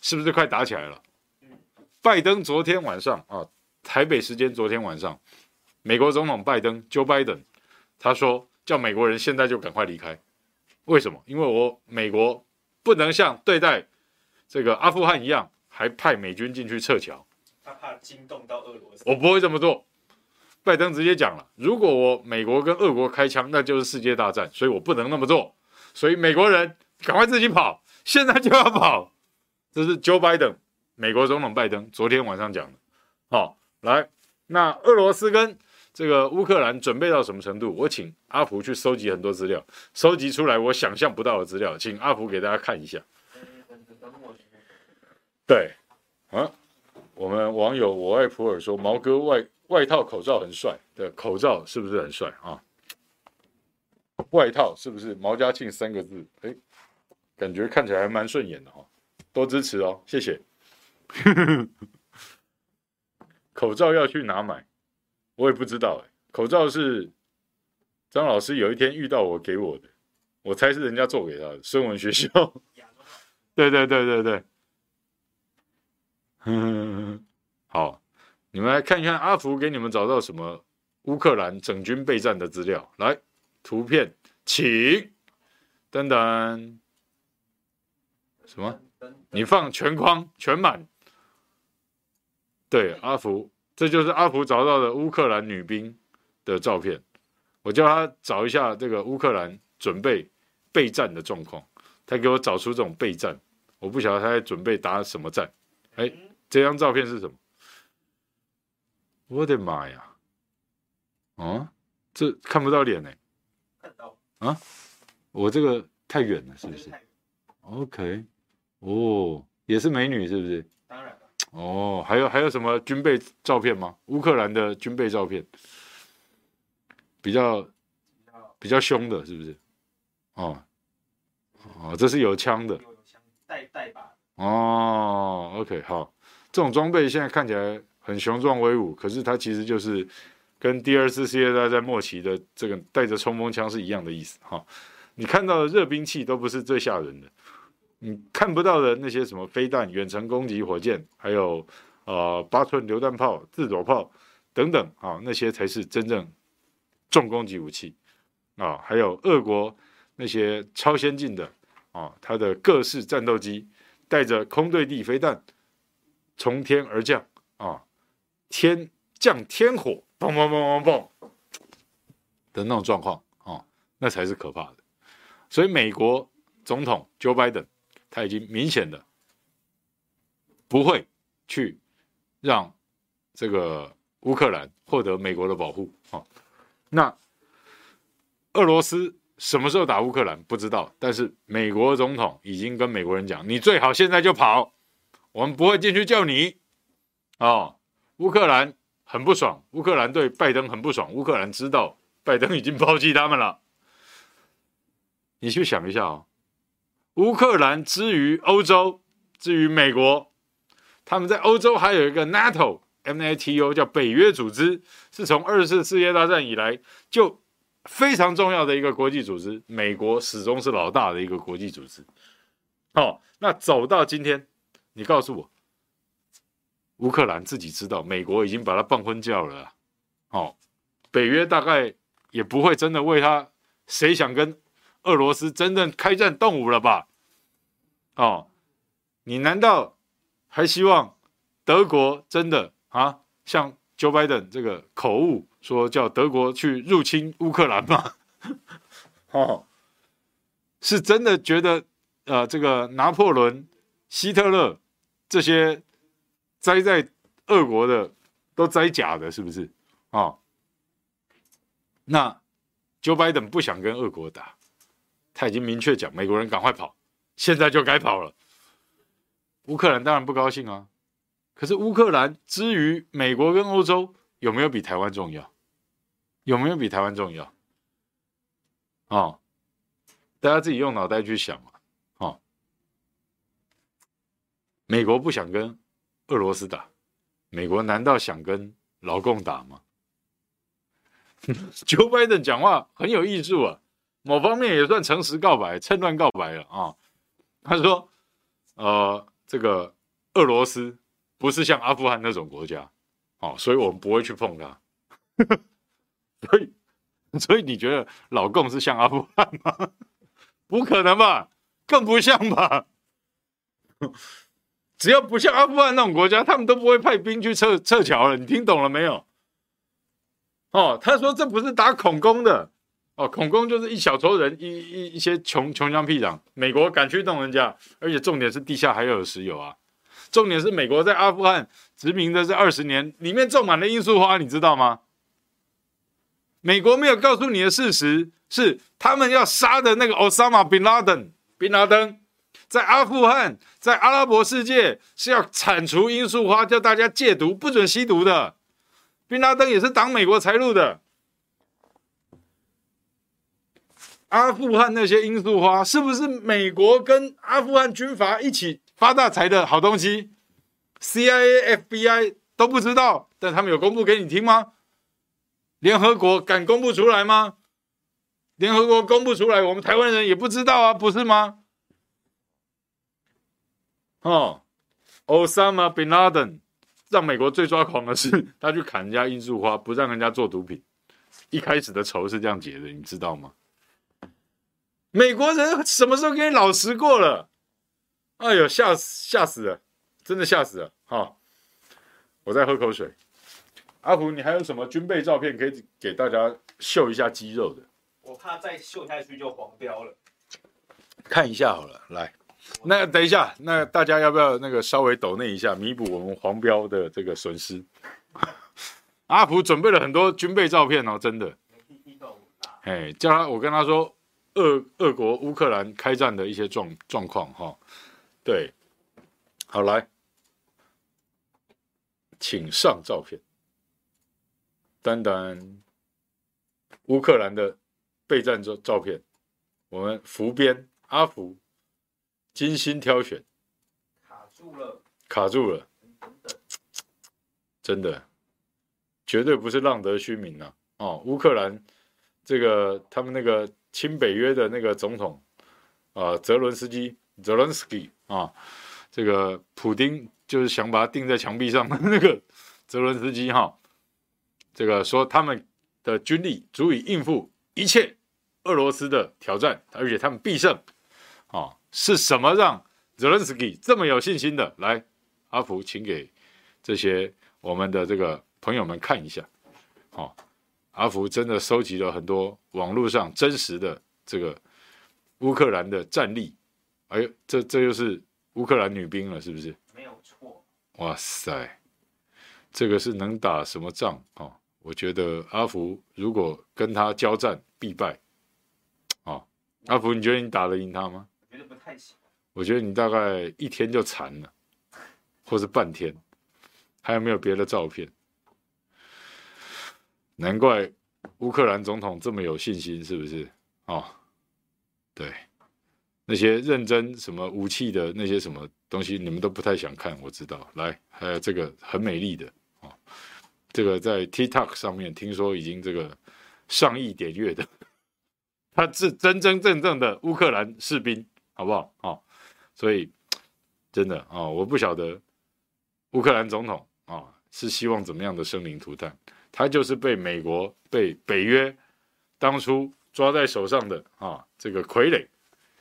是不是快打起来了？拜登昨天晚上啊，台北时间昨天晚上，美国总统拜登 Joe Biden 他说叫美国人现在就赶快离开。为什么？因为我美国不能像对待。这个阿富汗一样，还派美军进去撤侨，他怕惊动到俄罗斯。我不会这么做。拜登直接讲了，如果我美国跟俄国开枪，那就是世界大战，所以我不能那么做。所以美国人赶快自己跑，现在就要跑。这是 Joe Biden，美国总统拜登昨天晚上讲的。好，来，那俄罗斯跟这个乌克兰准备到什么程度？我请阿福去收集很多资料，收集出来我想象不到的资料，请阿福给大家看一下。对，啊，我们网友我爱普洱说毛哥外外套口罩很帅，对，口罩是不是很帅啊？外套是不是毛家庆三个字？哎，感觉看起来还蛮顺眼的哈，多支持哦，谢谢。口罩要去哪买？我也不知道哎，口罩是张老师有一天遇到我给我的，我猜是人家做给他的，声文学校。对对对对对。嗯，好，你们来看一看阿福给你们找到什么乌克兰整军备战的资料。来，图片，请，等等，什么？你放全框全满。对，阿福，这就是阿福找到的乌克兰女兵的照片。我叫他找一下这个乌克兰准备备战的状况，他给我找出这种备战，我不晓得他在准备打什么战。哎，这张照片是什么？我的妈呀！啊，这看不到脸呢。看到啊，我这个太远了，是不是？OK，哦，也是美女，是不是？当然了。哦，还有还有什么军备照片吗？乌克兰的军备照片，比较比较凶的，是不是？哦哦，这是有枪的，带带把。哦，OK，好，这种装备现在看起来很雄壮威武，可是它其实就是。跟第二次世界大战末期的这个带着冲锋枪是一样的意思哈，你看到的热兵器都不是最吓人的，你看不到的那些什么飞弹、远程攻击火箭，还有呃八寸榴弹炮、自走炮等等啊，那些才是真正重攻击武器啊，还有俄国那些超先进的啊，它的各式战斗机带着空对地飞弹从天而降啊，天降天火。砰砰砰砰砰的那种状况啊，那才是可怕的。所以美国总统 Joe Biden 他已经明显的不会去让这个乌克兰获得美国的保护哦。那俄罗斯什么时候打乌克兰不知道，但是美国总统已经跟美国人讲，你最好现在就跑，我们不会进去救你哦。乌克兰。很不爽，乌克兰对拜登很不爽。乌克兰知道拜登已经抛弃他们了。你去想一下哦，乌克兰之于欧洲，之于美国，他们在欧洲还有一个 NATO，NATO 叫北约组织，是从二次世界大战以来就非常重要的一个国际组织。美国始终是老大的一个国际组织。哦，那走到今天，你告诉我。乌克兰自己知道，美国已经把他办昏叫了。哦，北约大概也不会真的为他，谁想跟俄罗斯真正开战动武了吧？哦，你难道还希望德国真的啊，像 Joe Biden 这个口误说叫德国去入侵乌克兰吗？哦，是真的觉得呃，这个拿破仑、希特勒这些。栽在俄国的都栽假的，是不是啊、哦？那 Joe Biden 不想跟俄国打，他已经明确讲，美国人赶快跑，现在就该跑了。乌克兰当然不高兴啊，可是乌克兰之于美国跟欧洲，有没有比台湾重要？有没有比台湾重要？哦，大家自己用脑袋去想嘛。哦，美国不想跟。俄罗斯打美国，难道想跟老共打吗？Joe Biden 讲话很有艺术啊，某方面也算诚实告白、趁乱告白了啊。他说：“呃，这个俄罗斯不是像阿富汗那种国家，哦，所以我们不会去碰它。所以，所以你觉得老共是像阿富汗吗？不可能吧，更不像吧。”只要不像阿富汗那种国家，他们都不会派兵去撤撤侨了。你听懂了没有？哦，他说这不是打恐攻的哦，恐攻就是一小撮人，一一一些穷穷乡僻壤，美国敢去动人家，而且重点是地下还有石油啊。重点是美国在阿富汗殖民的这二十年，里面种满了罂粟花，你知道吗？美国没有告诉你的事实是，他们要杀的那个奥萨马·宾拉登，宾拉登。在阿富汗，在阿拉伯世界是要铲除罂粟花，叫大家戒毒，不准吸毒的。宾拉登也是挡美国财路的。阿富汗那些罂粟花，是不是美国跟阿富汗军阀一起发大财的好东西？CIA、FBI 都不知道，但他们有公布给你听吗？联合国敢公布出来吗？联合国公布出来，我们台湾人也不知道啊，不是吗？哦，Osama bin Laden 让美国最抓狂的是，他去砍人家罂粟花，不让人家做毒品。一开始的仇是这样结的，你知道吗？美国人什么时候跟你老实过了？哎呦，吓死吓死了，真的吓死了！哈、我再喝口水。阿福，你还有什么军备照片可以给大家秀一下肌肉的？我怕再秀下去就黄标了。看一下好了，来，那等一下，那大家要不要那个稍微抖那一下，弥补我们黄标的这个损失？阿福准备了很多军备照片哦，真的。哎，叫他，我跟他说，俄俄国乌克兰开战的一些状状况哈。对，好来，请上照片。单单乌克兰的备战照照片，我们福编阿福精心挑选，卡住了，卡住了，真的，绝对不是浪得虚名啊！哦，乌克兰这个他们那个亲北约的那个总统啊，泽伦斯基泽伦斯基啊，这个普丁就是想把他钉在墙壁上的那个泽伦斯基哈。这个说他们的军力足以应付一切俄罗斯的挑战，而且他们必胜。啊，是什么让泽连斯基这么有信心的？来，阿福，请给这些我们的这个朋友们看一下。好，阿福真的收集了很多网络上真实的这个乌克兰的战力。哎呦，这这就是乌克兰女兵了，是不是？没有错。哇塞，这个是能打什么仗啊？我觉得阿福如果跟他交战必败，哦，阿福，你觉得你打得赢他吗？我觉得不太行。我觉得你大概一天就残了，或是半天。还有没有别的照片？难怪乌克兰总统这么有信心，是不是？哦，对，那些认真什么武器的那些什么东西，你们都不太想看，我知道。来，还有这个很美丽的，哦。这个在 TikTok 上面听说已经这个上亿点阅的，他是真真正正的乌克兰士兵，好不好？哦，所以真的啊，哦，我不晓得乌克兰总统啊，哦，是希望怎么样的生灵涂炭，他就是被美国被北约当初抓在手上的啊，这个傀儡，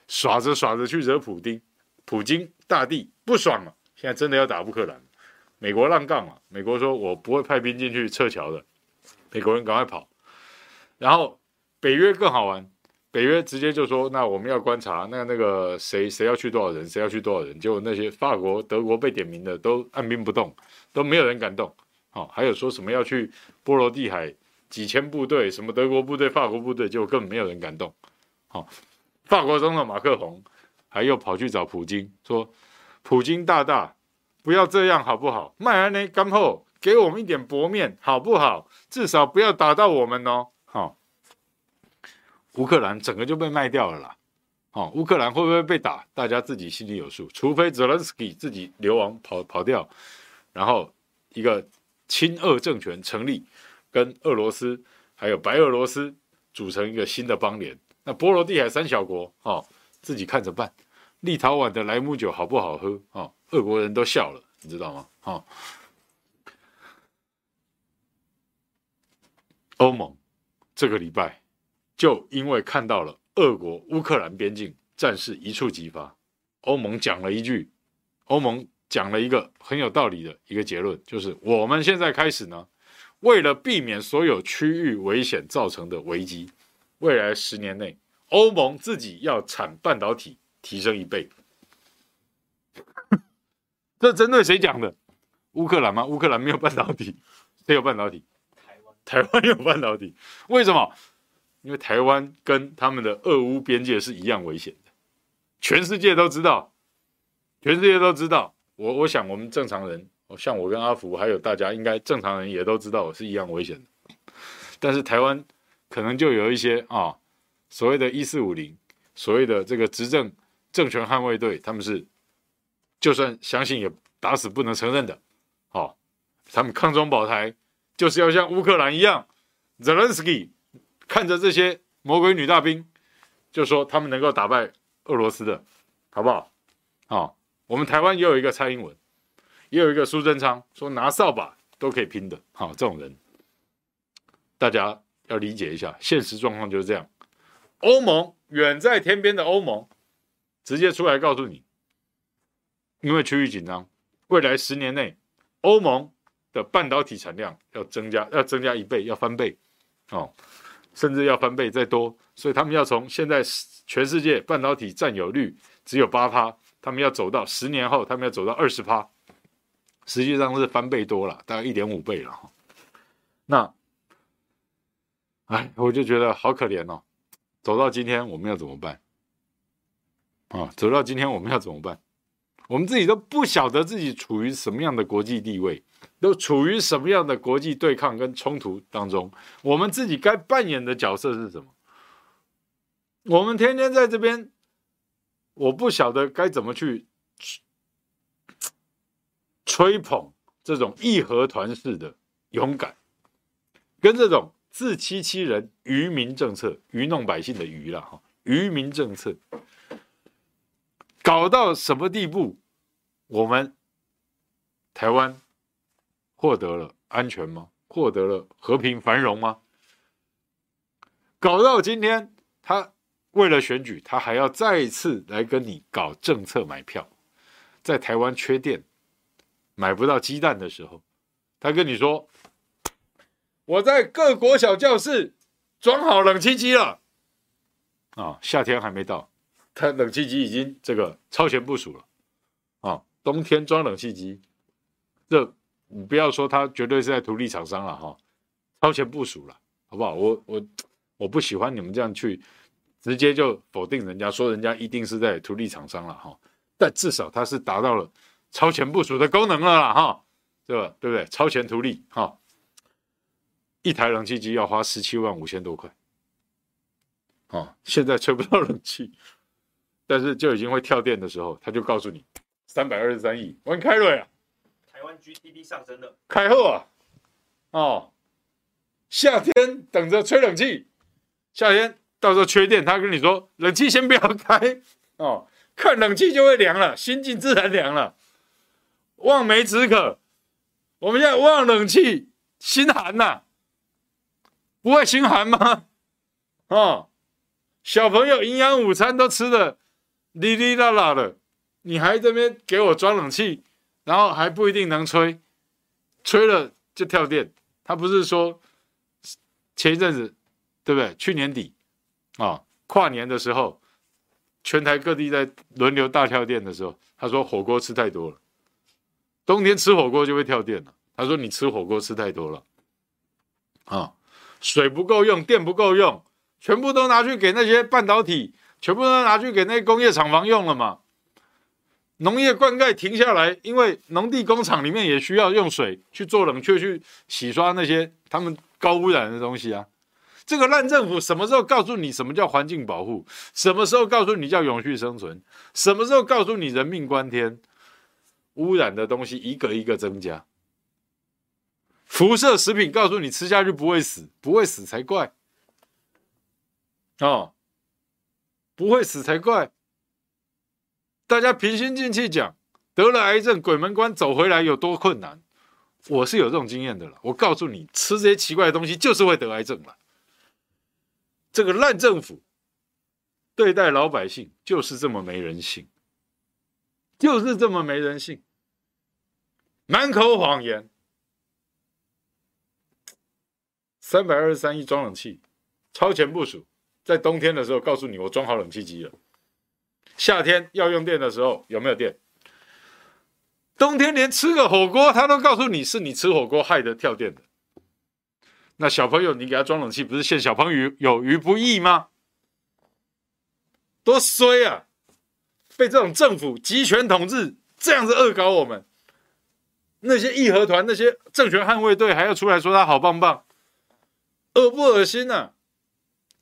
耍着耍着去惹普丁，普京大帝不爽了，现在真的要打乌克兰。美国浪杠了，美国说我不会派兵进去撤侨的，美国人赶快跑。然后北约更好玩，北约直接就说，那我们要观察，那那个谁谁要去多少人，谁要去多少人，结果那些法国、德国被点名的都按兵不动，都没有人敢动。好，还有说什么要去波罗的海几千部队，什么德国部队、法国部队，结果根本没有人敢动。好，法国总统马克宏还又跑去找普京，说普京大大。不要这样好不好？麦安内干后，给我们一点薄面好不好？至少不要打到我们哦。好、哦，乌克兰整个就被卖掉了啦。好、哦，乌克兰会不会被打？大家自己心里有数。除非泽连斯基自己流亡跑跑掉，然后一个亲俄政权成立，跟俄罗斯还有白俄罗斯组成一个新的邦联。那波罗的海三小国，哦，自己看着办。立陶宛的莱姆酒好不好喝？哦。俄国人都笑了，你知道吗？哈，欧盟这个礼拜就因为看到了俄国乌克兰边境战事一触即发，欧盟讲了一句，欧盟讲了一个很有道理的一个结论，就是我们现在开始呢，为了避免所有区域危险造成的危机，未来十年内，欧盟自己要产半导体提升一倍。这针对谁讲的？乌克兰吗？乌克兰没有半导体，谁有半导体？台湾，台湾有半导体。为什么？因为台湾跟他们的俄乌边界是一样危险的，全世界都知道，全世界都知道。我我想，我们正常人，像我跟阿福，还有大家，应该正常人也都知道，我是一样危险的。但是台湾可能就有一些啊，所谓的“一四五零”，所谓的这个执政政权捍卫队，他们是。就算相信也打死不能承认的，哦，他们抗中保台就是要像乌克兰一样，泽连斯基看着这些魔鬼女大兵，就说他们能够打败俄罗斯的，好不好？哦，我们台湾也有一个蔡英文，也有一个苏贞昌，说拿扫把都可以拼的，好，这种人，大家要理解一下，现实状况就是这样。欧盟远在天边的欧盟，直接出来告诉你。因为区域紧张，未来十年内，欧盟的半导体产量要增加，要增加一倍，要翻倍，哦，甚至要翻倍再多。所以他们要从现在全世界半导体占有率只有八趴，他们要走到十年后，他们要走到二十趴，实际上是翻倍多了，大概一点五倍了。那，哎，我就觉得好可怜哦。走到今天，我们要怎么办？啊，走到今天，我们要怎么办？我们自己都不晓得自己处于什么样的国际地位，都处于什么样的国际对抗跟冲突当中。我们自己该扮演的角色是什么？我们天天在这边，我不晓得该怎么去吹捧这种义和团式的勇敢，跟这种自欺欺人、愚民政策、愚弄百姓的愚了哈，愚民政策。搞到什么地步？我们台湾获得了安全吗？获得了和平繁荣吗？搞到今天，他为了选举，他还要再一次来跟你搞政策买票。在台湾缺电、买不到鸡蛋的时候，他跟你说：“我在各国小教室装好冷气机了。”啊，夏天还没到。它冷气机已经这个超前部署了，啊，冬天装冷气机，这你不要说它绝对是在图利厂商了哈，超前部署了，好不好？我我我不喜欢你们这样去直接就否定人家，说人家一定是在图利厂商了哈，但至少它是达到了超前部署的功能了啦哈，对吧？对不对？超前图利哈，一台冷气机要花十七万五千多块，啊，现在吹不到冷气。但是就已经会跳电的时候，他就告诉你，三百二十三亿，我开瑞啊，台湾 GDP 上升了，开后啊，哦，夏天等着吹冷气，夏天到时候缺电，他跟你说冷气先不要开。哦，看冷气就会凉了，心静自然凉了，望梅止渴，我们现在望冷气心寒呐、啊，不会心寒吗？哦，小朋友营养午餐都吃的。哩哩啦啦的，你还这边给我装冷气，然后还不一定能吹，吹了就跳电。他不是说前一阵子，对不对？去年底啊，跨年的时候，全台各地在轮流大跳电的时候，他说火锅吃太多了，冬天吃火锅就会跳电了。他说你吃火锅吃太多了，啊，水不够用，电不够用，全部都拿去给那些半导体。全部都拿去给那工业厂房用了嘛？农业灌溉停下来，因为农地工厂里面也需要用水去做冷却、去洗刷那些他们高污染的东西啊。这个烂政府什么时候告诉你什么叫环境保护？什么时候告诉你叫永续生存？什么时候告诉你人命关天？污染的东西一个一个增加，辐射食品告诉你吃下去不会死，不会死才怪哦。不会死才怪！大家平心静气讲，得了癌症鬼门关走回来有多困难？我是有这种经验的了。我告诉你，吃这些奇怪的东西就是会得癌症了。这个烂政府对待老百姓就是这么没人性，就是这么没人性，满口谎言。三百二十三亿装冷气，超前部署。在冬天的时候，告诉你我装好冷气机了。夏天要用电的时候，有没有电？冬天连吃个火锅，他都告诉你是你吃火锅害得跳电的。那小朋友，你给他装冷气，不是陷小朋友有于不义吗？多衰啊！被这种政府集权统治这样子恶搞我们，那些义和团、那些政权捍卫队还要出来说他好棒棒，恶不恶心呐、啊？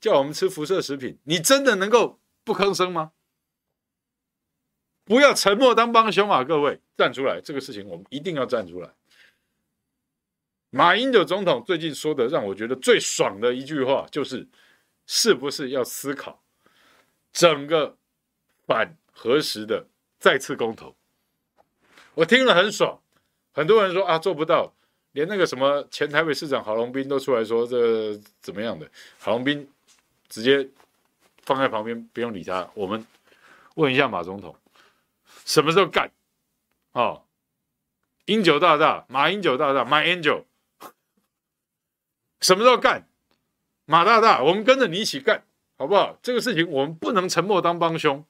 叫我们吃辐射食品，你真的能够不吭声吗？不要沉默当帮凶啊！各位站出来，这个事情我们一定要站出来。马英九总统最近说的让我觉得最爽的一句话，就是是不是要思考整个反核时的再次公投？我听了很爽，很多人说啊做不到，连那个什么前台北市长郝龙斌都出来说这怎么样的，郝龙斌。直接放在旁边，不用理他。我们问一下马总统，什么时候干？哦，英九大大，马英九大大，My Angel，什么时候干？马大大，我们跟着你一起干，好不好？这个事情我们不能沉默当帮凶，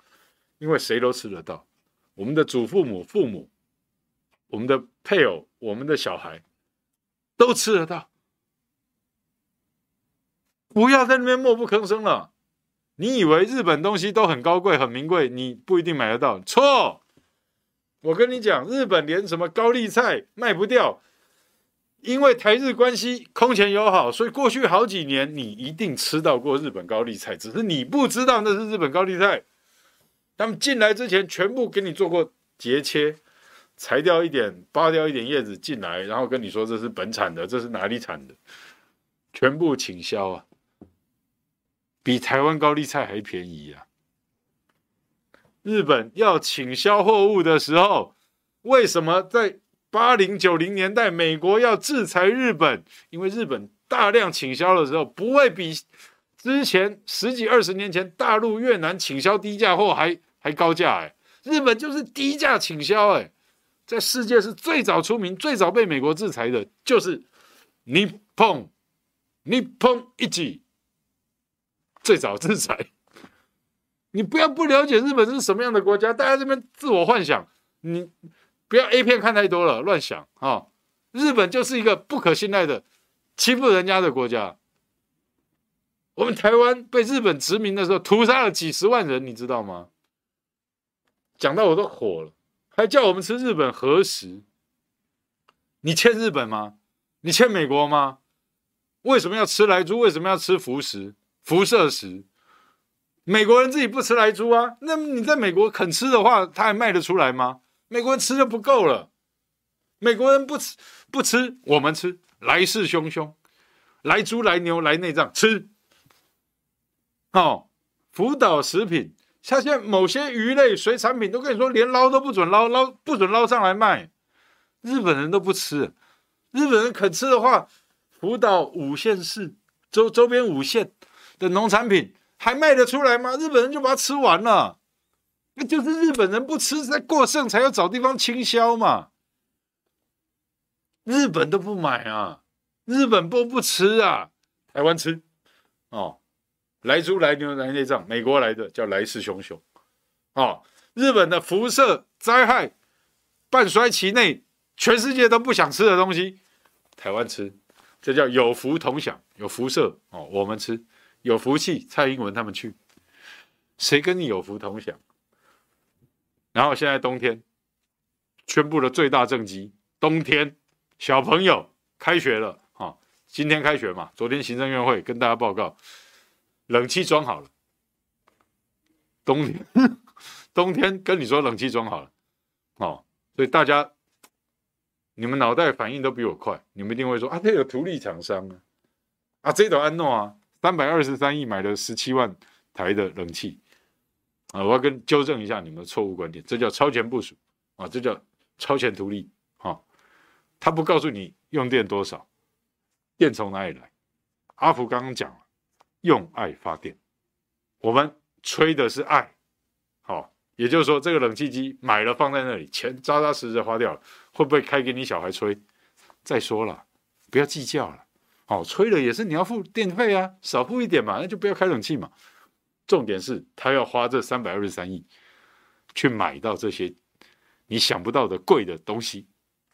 因为谁都吃得到。我们的祖父母、父母，我们的配偶，我们的小孩，都吃得到。不要在那边默不吭声了。你以为日本东西都很高贵、很名贵，你不一定买得到。错，我跟你讲，日本连什么高丽菜卖不掉，因为台日关系空前友好，所以过去好几年你一定吃到过日本高丽菜，只是你不知道那是日本高丽菜。他们进来之前全部给你做过截切，裁掉一点，扒掉一点叶子进来，然后跟你说这是本产的，这是哪里产的，全部倾销啊。比台湾高丽菜还便宜啊！日本要倾销货物的时候，为什么在八零九零年代美国要制裁日本？因为日本大量倾销的时候，不会比之前十几二十年前大陆越南倾销低价货还还高价哎！日本就是低价倾销哎，在世界是最早出名、最早被美国制裁的，就是日本，日本一级。最早制裁，你不要不了解日本是什么样的国家，大家这边自我幻想，你不要 A 片看太多了，乱想啊、日本就是一个不可信赖的欺负人家的国家。我们台湾被日本殖民的时候，屠杀了几十万人，你知道吗？讲到我都火了，还叫我们吃日本和食，你欠日本吗？你欠美国吗？为什么要吃莱猪？为什么要吃福食？辐射时，美国人自己不吃来猪啊？那你在美国肯吃的话，他还卖得出来吗？美国人吃就不够了。美国人不吃不吃，我们吃，来势汹汹，来猪来牛来内脏吃。哦，福岛食品，像现在某些鱼类水产品都跟你说，连捞都不准捞，捞不准捞上来卖。日本人都不吃，日本人肯吃的话，福岛五县市周周边五县。的农产品还卖得出来吗？日本人就把它吃完了，那就是日本人不吃，在过剩才要找地方倾销嘛。日本都不买啊，日本都不吃啊，台湾吃哦。来猪来牛来内脏，美国来的叫来势汹汹哦。日本的辐射灾害半衰期内，全世界都不想吃的东西，台湾吃，这叫有福同享，有辐射哦，我们吃。有福气，蔡英文他们去，谁跟你有福同享？然后现在冬天宣布了最大政绩，冬天小朋友开学了啊！今天开学嘛，昨天行政院会跟大家报告，冷气装好了。冬天 冬天跟你说冷气装好了，哦，所以大家你们脑袋反应都比我快，你们一定会说啊，这有图利厂商啊，啊，这都安诺啊。三百二十三亿买了十七万台的冷气啊！我要跟纠正一下你们的错误观点，这叫超前部署啊，这叫超前图利啊！他不告诉你用电多少，电从哪里来？阿福刚刚讲了，用爱发电，我们吹的是爱，好，也就是说这个冷气机买了放在那里，钱扎扎实实花掉了，会不会开给你小孩吹？再说了，不要计较了。哦，吹了也是你要付电费啊，少付一点嘛，那就不要开冷气嘛。重点是他要花这三百二十三亿去买到这些你想不到的贵的东西，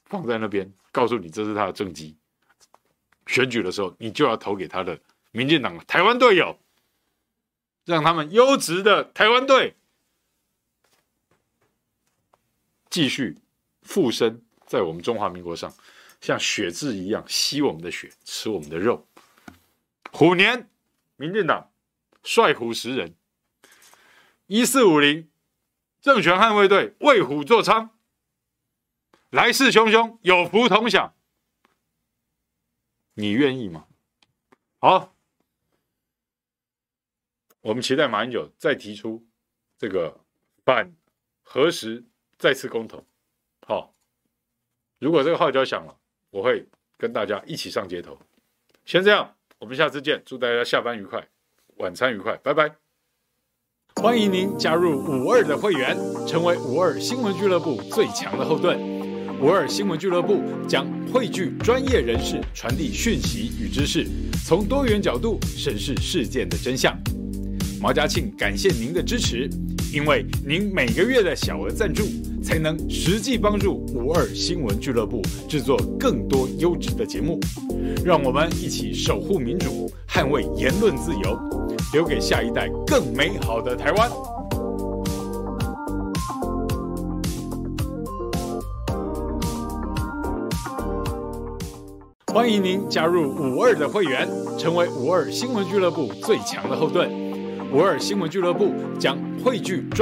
放在那边，告诉你这是他的政绩。选举的时候，你就要投给他的民进党台湾队友，让他们优质的台湾队继续附身在我们中华民国上。像血蛭一样吸我们的血，吃我们的肉。虎年，民进党率虎食人。一四五零，政权捍卫队为虎作伥，来势汹汹，有福同享。你愿意吗？好，我们期待马英九再提出这个反核食再次公投。好，如果这个号角响了。我会跟大家一起上街头。先这样，我们下次见。祝大家下班愉快，晚餐愉快，拜拜。欢迎您加入五二的会员，成为五二新闻俱乐部最强的后盾。五二新闻俱乐部将汇聚专业人士，传递讯息与知识，从多元角度审视事件的真相。毛家庆感谢您的支持，因为您每个月的小额赞助，才能实际帮助五二新闻俱乐部制作更多优质的节目。让我们一起守护民主，捍卫言论自由，留给下一代更美好的台湾。欢迎您加入五二的会员，成为五二新闻俱乐部最强的后盾。五二新闻俱乐部将汇聚专。